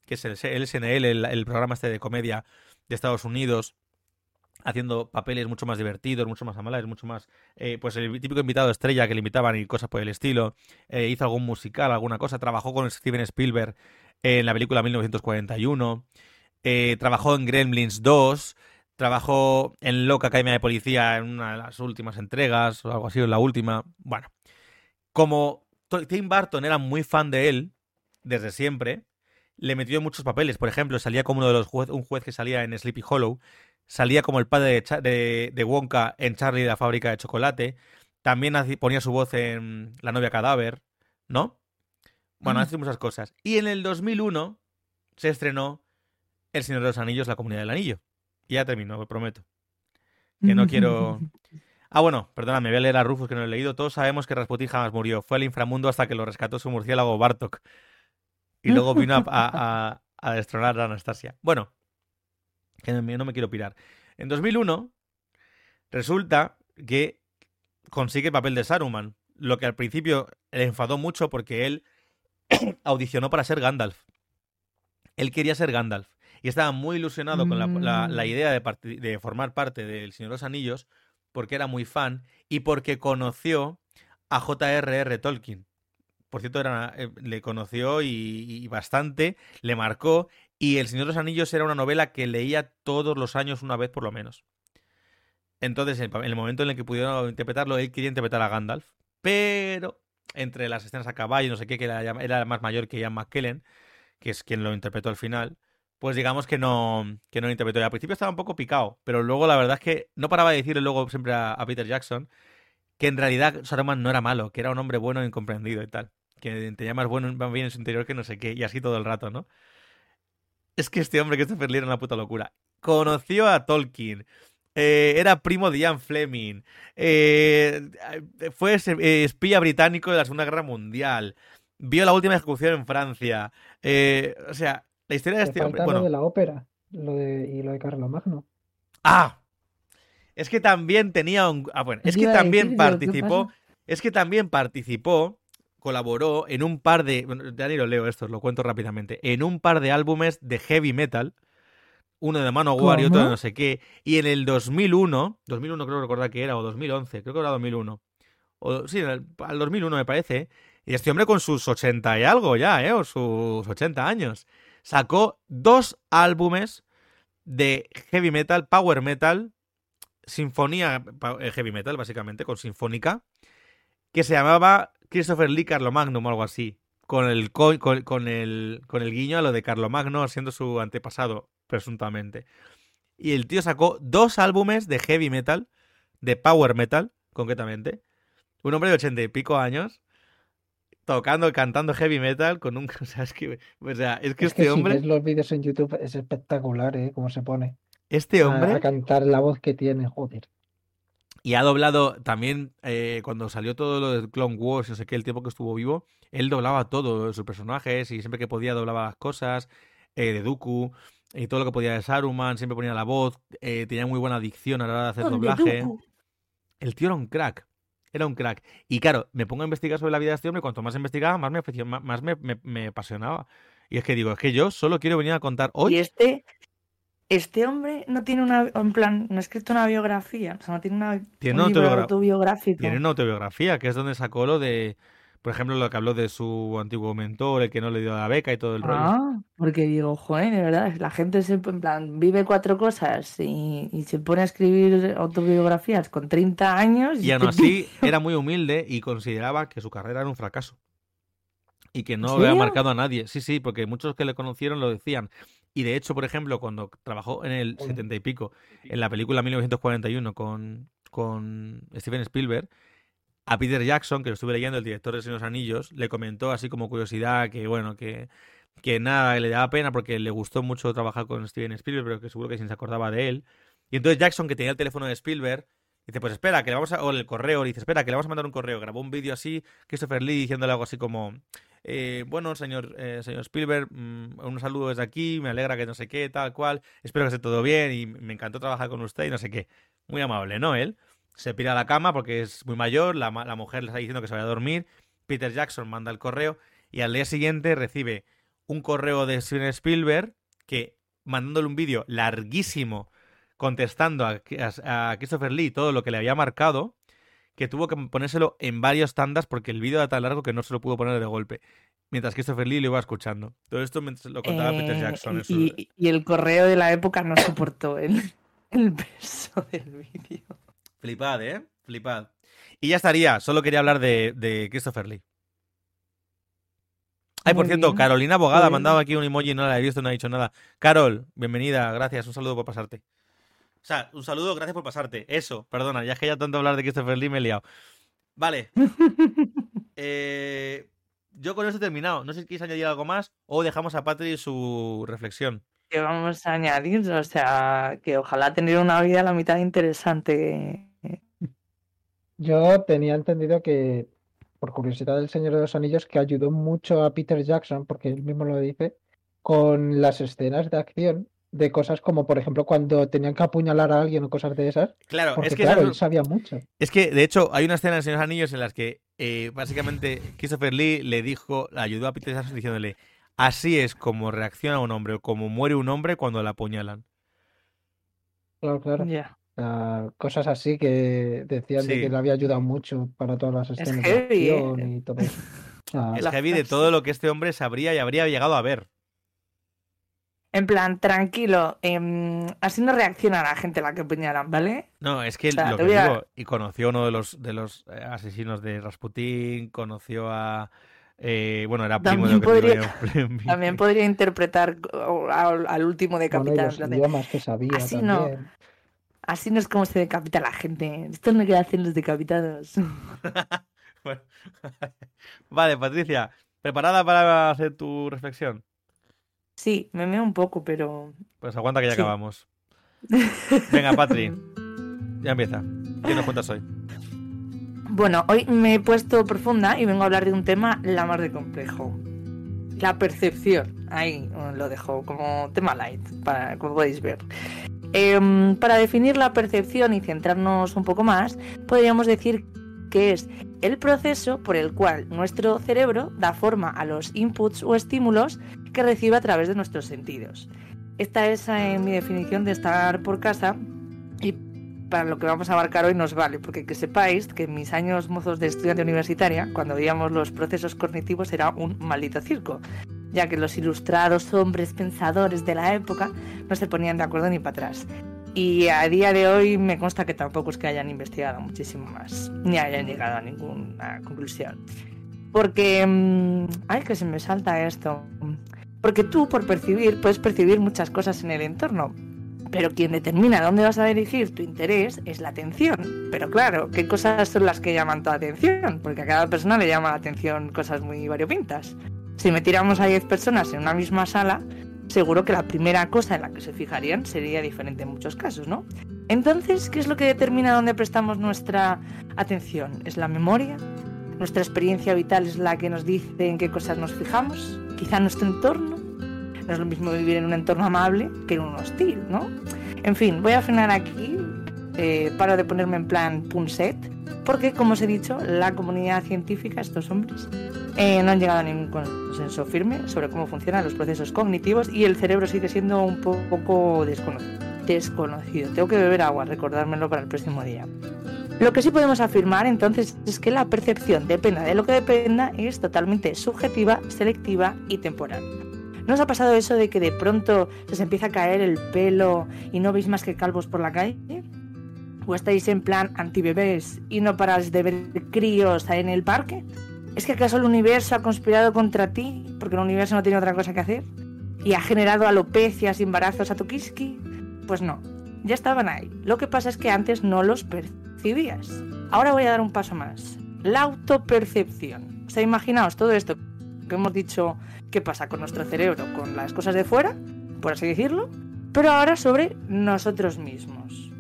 que es el, el SNL, el, el programa este de comedia de Estados Unidos, haciendo papeles mucho más divertidos, mucho más amables, mucho más... eh, pues el típico invitado estrella que le invitaban y cosas por el estilo. Eh, hizo algún musical, alguna cosa. Trabajó con Steven Spielberg en la película 1941. eh, trabajó en Gremlins 2. Trabajó en Loca Academia de Policía en una de las últimas entregas, o algo así, en la última. Bueno, como Tim Burton era muy fan de él, desde siempre, le metió muchos papeles. Por ejemplo, salía como uno de los juez, un juez que salía en Sleepy Hollow. Salía como el padre de, de, de Wonka en Charlie y la fábrica de chocolate. También ponía su voz en La novia cadáver, ¿no? Bueno, Mm. hace muchas cosas. Y en el 2001 se estrenó El Señor de los Anillos, La Comunidad del Anillo. Y ya terminó, lo prometo. Que no quiero... Ah, bueno, perdóname, voy a leer a Rufus que no lo he leído. Todos sabemos que Rasputín jamás murió. Fue al inframundo hasta que lo rescató su murciélago Bartok. Y luego vino a, a- a- a destronar a Anastasia. Bueno, que no me, quiero pirar. En 2001 resulta que consigue el papel de Saruman. Lo que al principio le enfadó mucho porque él audicionó para ser Gandalf. Él quería ser Gandalf. Y estaba muy ilusionado con la, la- la Mm. idea de, formar parte del Señor de los Anillos porque era muy fan y porque conoció a J.R.R. Tolkien. Por cierto, era, eh, le conoció y, y bastante, le marcó. Y El Señor de los Anillos era una novela que leía todos los años una vez por lo menos. Entonces, en el momento en el que pudieron interpretarlo, él quería interpretar a Gandalf. Pero entre las escenas a caballo, no sé qué, que era, era más mayor que Ian McKellen, que es quien lo interpretó al final, pues digamos que no, que no lo interpretó. Al principio estaba un poco picado, pero luego la verdad es que no paraba de decirle luego siempre a, a Peter Jackson que en realidad Saruman no era malo, que era un hombre bueno e incomprendido y tal. Que tenía más bueno, más bien en su interior que no sé qué, y así todo el rato, ¿no? Es que este hombre, Christopher Lee, era una puta locura. Conoció a Tolkien. eh, era primo de Ian Fleming. eh, fue eh, espía británico de la Segunda Guerra Mundial. Vio la última ejecución en Francia. eh, o sea, la historia de Te este hombre. falta Bueno, lo de la ópera lo de, y lo de Carlomagno. ¡Ah! Es que también tenía un. Ah, bueno, es que también decir yo, ¿qué participó. Es que también participó, colaboró en un par de. Ya ni lo leo esto, os lo cuento rápidamente. En un par de álbumes de heavy metal. Uno de Manowar y otro de no sé qué. Y en el 2001, 2001 creo recordar que era, o 2011, creo que era 2001. O, sí, al 2001 me parece. Y este hombre con sus 80 y algo ya, ¿eh? O sus 80 años. Sacó dos álbumes de heavy metal, power metal, sinfonía eh, heavy metal, básicamente, con sinfónica, que se llamaba Christopher Lee Carlomagnum o algo así, con el, co- con, con el, con el guiño a lo de Carlomagno siendo su antepasado, presuntamente. Y el tío sacó dos álbumes de heavy metal, de power metal, concretamente. Un hombre de ochenta y pico años, tocando, cantando heavy metal con un... O sea, es que, o sea, es que Es este que si hombre... ves los vídeos en YouTube es espectacular, ¿eh? Cómo se pone Este a- hombre... a cantar la voz que tiene, joder. Y ha doblado también, eh, cuando salió todo lo de Clone Wars, no sé qué, el tiempo que estuvo vivo, él doblaba todo, sus personajes, y siempre que podía doblaba las cosas, eh, de Dooku, y todo lo que podía de Saruman, siempre ponía la voz, eh, tenía muy buena dicción a la hora de hacer doblaje. El tío era un crack, era un crack. Y claro, me pongo a investigar sobre la vida de este hombre, y cuanto más investigaba, más me, más- me, me- me apasionaba. Y es que digo, es que yo solo quiero venir a contar Y hoy... este, este hombre no tiene una, en plan, no ha escrito una biografía, o sea, no tiene una, Tiene un libro autobiográfico. Tiene una autobiografía, que es donde sacó lo de, por ejemplo, lo que habló de su antiguo mentor, el que no le dio la beca y todo el rollo. Ah, porque digo, joder, de verdad, la gente se, en plan, vive cuatro cosas y, y se pone a escribir autobiografías con 30 años. Y aún este así era muy humilde y consideraba que su carrera era un fracaso. Y que no ¿En había marcado a nadie. Sí, sí, porque muchos que le conocieron lo decían. Y de hecho, por ejemplo, cuando trabajó en el. 70 y pico, en la película 1941 con, con Steven Spielberg, a Peter Jackson, que lo estuve leyendo, el director de Señor los Anillos, le comentó así como curiosidad que, bueno, que, que nada, le daba pena porque le gustó mucho trabajar con Steven Spielberg, pero que seguro que se acordaba de él. Y entonces Jackson, que tenía el teléfono de Spielberg, dice, pues espera, que le vamos a... O el correo, dice, espera, que le vamos a mandar un correo. Grabó un vídeo así, Christopher Lee, diciéndole algo así como... eh, bueno, señor, eh, señor Spielberg, mm, un saludo desde aquí, me alegra que no sé qué, tal cual, espero que esté todo bien y me encantó trabajar con usted y no sé qué. Muy amable, ¿no? Él se pira a la cama porque es muy mayor, la, mujer le está diciendo que se vaya a dormir, Peter Jackson manda el correo y al día siguiente recibe un correo de Steven Spielberg que mandándole un vídeo larguísimo contestando a Christopher Lee todo lo que le había marcado, que tuvo que ponérselo en varios tandas porque el vídeo era tan largo que no se lo pudo poner de golpe. Mientras Christopher Lee lo iba escuchando. Todo esto lo contaba Peter Eh, Jackson. en su- y, y el correo de la época no soportó el, el peso del vídeo. Flipad, ¿eh? Flipad. Y ya estaría. Solo quería hablar de, de Christopher Lee. Ay, por cierto, bien. Carolina Bogada ha Pues- mandado aquí un emoji, no la he visto, no ha dicho nada. Carol, bienvenida, gracias, un saludo por pasarte. O sea, un saludo, gracias por pasarte. Eso, perdona, ya es que ya tanto hablar de Christopher Lee me he liado. Vale. Eh, yo con esto he terminado. No sé si quieres añadir algo más o dejamos a Patri su reflexión. que vamos a añadir, o sea, que ojalá tener una vida a la mitad interesante. Yo tenía entendido que, por curiosidad del Señor de los Anillos, que ayudó mucho a Peter Jackson, porque él mismo lo dice, con las escenas de acción de cosas como, por ejemplo, cuando tenían que apuñalar a alguien o cosas de esas, Claro, porque es que claro, esas- él sabía mucho. Es que, de hecho, hay una escena en Señor de los Anillos en las que eh, básicamente Christopher Lee le dijo, ayudó a Peter Jackson diciéndole, así es como reacciona un hombre o como muere un hombre cuando le apuñalan. Claro, claro. Cosas así que decían de que le había ayudado mucho para todas las escenas de heavy, ¿eh? acción y todo eso. Es heavy de todo lo que este hombre sabría y habría llegado a ver. En plan, tranquilo, em, así no reacciona la gente a la que apuñalan, ¿vale? No, es que O sea, lo que a- digo, y conoció a uno de los, de los eh, asesinos de Rasputín, conoció a... eh, bueno, era primo de lo También que digo podría- yo. También podría interpretar al, al último decapitado. de, idiomas que sabía así no. Así no es como se decapita la gente. Esto no es lo que hacen los decapitados. Bueno. vale, Patricia, ¿preparada para hacer tu reflexión? Sí, me meo un poco, pero. Pues aguanta que ya Sí. acabamos. Venga, Patri, ya empieza. ¿Qué nos cuentas hoy? Bueno, hoy me he puesto profunda y vengo a hablar de un tema la más de complejo. La percepción. Ahí lo dejo como tema light, para, como podéis ver. Em, para definir la percepción y centrarnos un poco más, podríamos decir que es el proceso por el cual nuestro cerebro da forma a los inputs o estímulos que recibe a través de nuestros sentidos. Esta es eh, mi definición de estar por casa y para lo que vamos a abarcar hoy nos vale, porque que sepáis que en mis años mozos de estudiante universitaria, cuando veíamos los procesos cognitivos era un maldito circo, ya que los ilustrados hombres pensadores de la época no se ponían de acuerdo ni para atrás. Y a día de hoy me consta que tampoco es que hayan investigado muchísimo más, ni hayan llegado a ninguna conclusión. Porque... mm, ay, que se me salta esto. Porque tú, por percibir, puedes percibir muchas cosas en el entorno. Pero quien determina dónde vas a dirigir tu interés es la atención. Pero claro, ¿qué cosas son las que llaman tu atención? Porque a cada persona le llama la atención cosas muy variopintas. Si metiéramos a 10 personas en una misma sala, seguro que la primera cosa en la que se fijarían sería diferente en muchos casos, ¿no? Entonces, ¿qué es lo que determina dónde prestamos nuestra atención? ¿Es la memoria? ¿Nuestra experiencia vital es la que nos dice en qué cosas nos fijamos? ¿Quizá nuestro entorno? No es lo mismo vivir en un entorno amable que en un hostil, ¿no? En fin, voy a frenar aquí, eh, paro de ponerme en plan punset, porque, como os he dicho, la comunidad científica, estos hombres, eh, no han llegado a ningún consenso firme sobre cómo funcionan los procesos cognitivos y el cerebro sigue siendo un poco desconocido. Tengo que beber agua, recordármelo para el próximo día. Lo que sí podemos afirmar entonces es que la percepción, dependa de lo que dependa, es totalmente subjetiva, selectiva y temporal. ¿No os ha pasado eso de que de pronto se os empieza a caer el pelo y no veis más que calvos por la calle? ¿O estáis en plan antibebés y no paráis de ver críos en el parque? ¿Es que acaso el universo ha conspirado contra ti porque el universo no tiene otra cosa que hacer? ¿Y ha generado alopecias y embarazos a tu kiski? Pues no, ya estaban ahí. Lo que pasa es que antes no los percibías. Ahora voy a dar un paso más. La autopercepción. O sea, imaginaos todo esto que hemos dicho que pasa con nuestro cerebro, con las cosas de fuera, por así decirlo, pero ahora sobre nosotros mismos.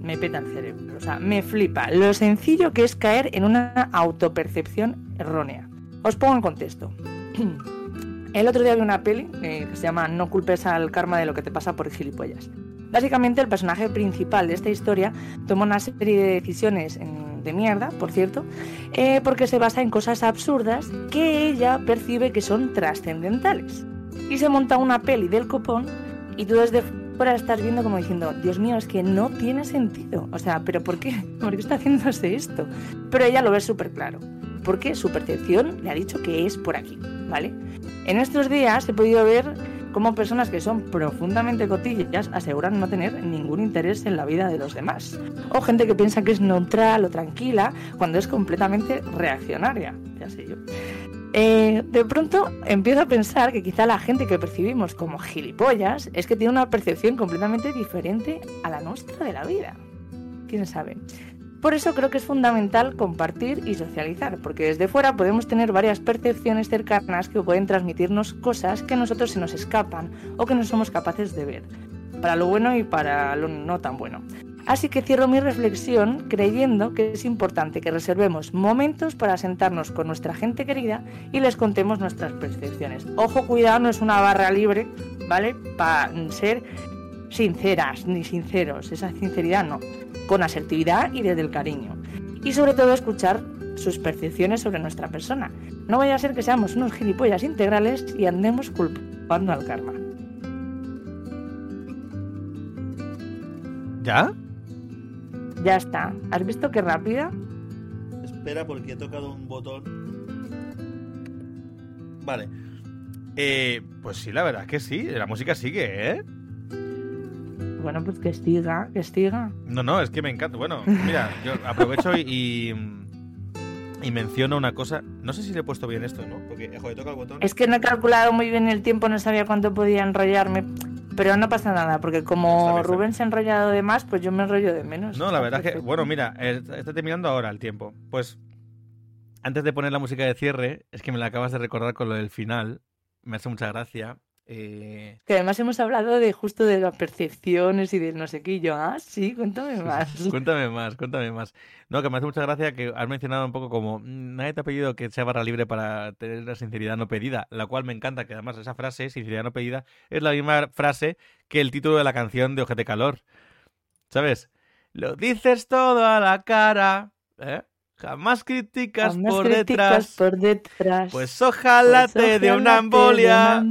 Me peta el cerebro, o sea, me flipa lo sencillo que es caer en una autopercepción errónea. Os pongo en contexto. El otro día vi una peli eh, que se llama No culpes al karma de lo que te pasa por gilipollas. Básicamente el personaje principal de esta historia toma una serie de decisiones de mierda, por cierto, eh, porque se basa en cosas absurdas que ella percibe que son trascendentales. Y se monta una peli del copón y tú desde fuera estás viendo como diciendo, Dios mío, es que no tiene sentido. O sea, ¿pero por qué? ¿Por qué está haciéndose esto? Pero ella lo ve súper claro, porque su percepción le ha dicho que es por aquí, ¿vale? En estos días he podido ver cómo personas que son profundamente cotillas aseguran no tener ningún interés en la vida de los demás. O gente que piensa que es neutral o tranquila cuando es completamente reaccionaria. Ya sé yo. Eh, de pronto empiezo a pensar que quizá la gente que percibimos como gilipollas es que tiene una percepción completamente diferente a la nuestra de la vida. ¿Quién sabe? Por eso creo que es fundamental compartir y socializar, porque desde fuera podemos tener varias percepciones cercanas que pueden transmitirnos cosas que a nosotros se nos escapan o que no somos capaces de ver, para lo bueno y para lo no tan bueno. Así que cierro mi reflexión creyendo que es importante que reservemos momentos para sentarnos con nuestra gente querida y les contemos nuestras percepciones. Ojo, cuidado, no es una barra libre, ¿vale? Para ser sinceras ni sinceros, esa sinceridad no con asertividad y desde el cariño. Y sobre todo escuchar sus percepciones sobre nuestra persona. No vaya a ser que seamos unos gilipollas integrales y andemos culpando al karma. ¿Ya? Ya está. ¿Has visto qué rápida? Espera, porque he tocado un botón. Vale. Eh, pues sí, la verdad es que sí. La música sigue, ¿eh? Bueno, pues que siga, que siga. No, no, es que me encanta. Bueno, mira, yo aprovecho y, y, menciono una cosa. No sé si le he puesto bien esto, ¿no? Porque, joder, toca el botón. Es que no he calculado muy bien el tiempo, no sabía cuánto podía enrollarme. Pero no pasa nada, porque como Rubén se ha enrollado de más, pues yo me enrollo de menos. No, la verdad es que, bueno, mira, está terminando ahora el tiempo. Pues antes de poner la música de cierre, es que me la acabas de recordar con lo del final. Me hace mucha gracia. Eh, que además hemos hablado de justo de las percepciones y de no sé qué. yo, ah, sí, cuéntame más. cuéntame más, cuéntame más. No, que me hace mucha gracia que has mencionado un poco como mm, nadie te ha pedido que sea barra libre para tener la sinceridad no pedida, la cual me encanta, que además esa frase, sinceridad no pedida, es la misma frase que el título de la canción de Ojete Calor. ¿Sabes? Lo dices todo a la cara, ¿eh? Jamás criticas, por, detrás. por, detrás. Pues ojalá pues te dé una embolia.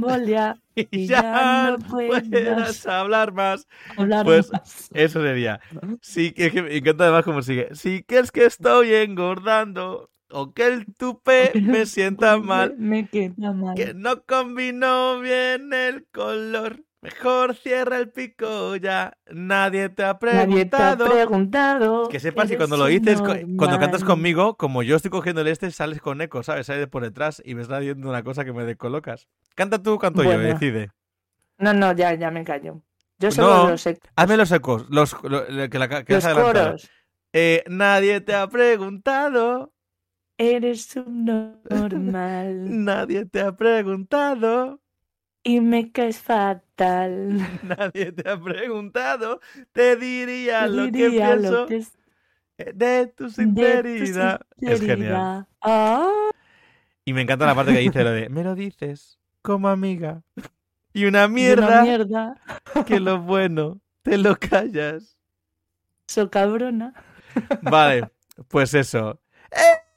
y, ya, no puedas hablar más. pues eso sería. Sí, que, me encanta además como sigue. Si es que estoy engordando o que el tupe me sienta mal, me queda mal. Que no combinó bien el color. Mejor cierra el pico ya. Nadie te ha preguntado. preguntado. Que sepas que cuando lo dices, cuando cantas conmigo, como yo estoy cogiendo el este, sales con eco, ¿sabes? Sales por detrás y me estás diciendo una cosa que me descolocas. Canta tú, canto yo, decide. No, no, ya, ya me callo. Yo solo No, los, ec- Hazme los ecos, los, lo- que la que los coros. Eh, nadie te ha preguntado, Eres subnormal nadie te ha preguntado, y me caes fatal. nadie te ha preguntado, te diría lo que pienso lo que es eh, de tu de tu sinceridad. Es genial. Ah, Y me encanta la parte que dice lo de, me lo dices como amiga. Y una y una mierda mierda. que lo bueno te lo callas. So cabrona. Vale, pues eso. Es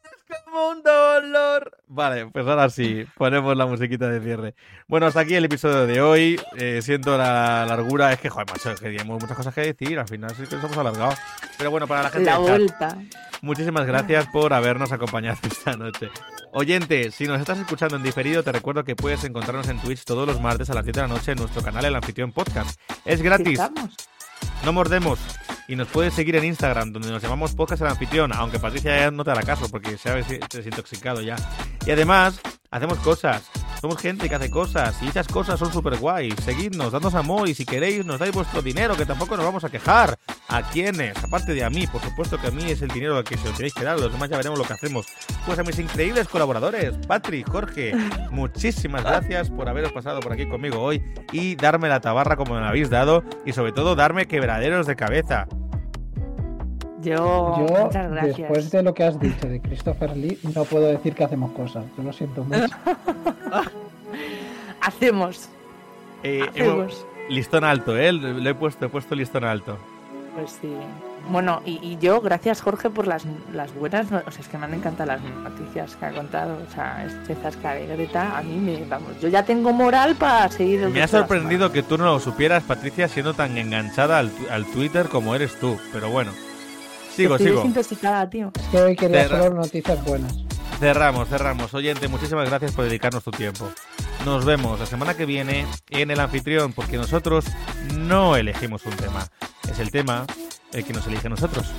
como un dolor. Vale, pues ahora sí, ponemos la musiquita de cierre. Bueno, hasta aquí el episodio de hoy. Eh, siento la largura, es que, joder, macho, es que tenemos muchas cosas que decir. Al final sí que nos hemos alargado. Pero bueno, para la gente La chat, vuelta. muchísimas gracias por habernos acompañado esta noche. Oyente, si nos estás escuchando en diferido, te recuerdo que puedes encontrarnos en Twitch todos los martes a las 7 de la noche en nuestro canal El Anfitrión Podcast. Es gratis. Estamos. No mordemos. Y nos puedes seguir en Instagram, donde nos llamamos Podcast el Anfitrión, aunque Patricia ya no te hará caso porque se ha des- desintoxicado ya. Y además, hacemos cosas. Somos gente que hace cosas y esas cosas son súper guays. Seguidnos, dadnos amor y si queréis nos dais vuestro dinero, que tampoco nos vamos a quejar. ¿A quiénes? Aparte de a mí, por supuesto que a mí es el dinero al que se lo tenéis que dar, los demás ya veremos lo que hacemos. Pues a mis increíbles colaboradores, Patri, Jorge, muchísimas gracias por haberos pasado por aquí conmigo hoy y darme la tabarra como me la habéis dado y sobre todo darme quebraderos de cabeza. Yo, Yo, muchas gracias. después de lo que has dicho de Christopher Lee, no puedo decir que hacemos cosas. Yo lo siento mucho. Hacemos, Eh, hemos- hacemos. listón alto, ¿eh? Lo he puesto, he puesto listón alto. Pues sí. Bueno, y, y yo, gracias Jorge por las, las buenas, no- o sea, es que me han encantado las noticias que ha contado, o sea, este zasca de Greta, a mí me, vamos, yo ya tengo moral para seguir Me ha sorprendido que tú no lo supieras, Patricia, siendo tan enganchada al, tu- al Twitter como eres tú. Pero bueno. Sigo, Estoy sigo. tío. Es que hoy quería Cerra- solo noticias buenas. Cerramos, cerramos. Oyente, muchísimas gracias por dedicarnos tu tiempo. Nos vemos la semana que viene en el anfitrión, porque nosotros no elegimos un tema. Es el tema el que nos elige a nosotros.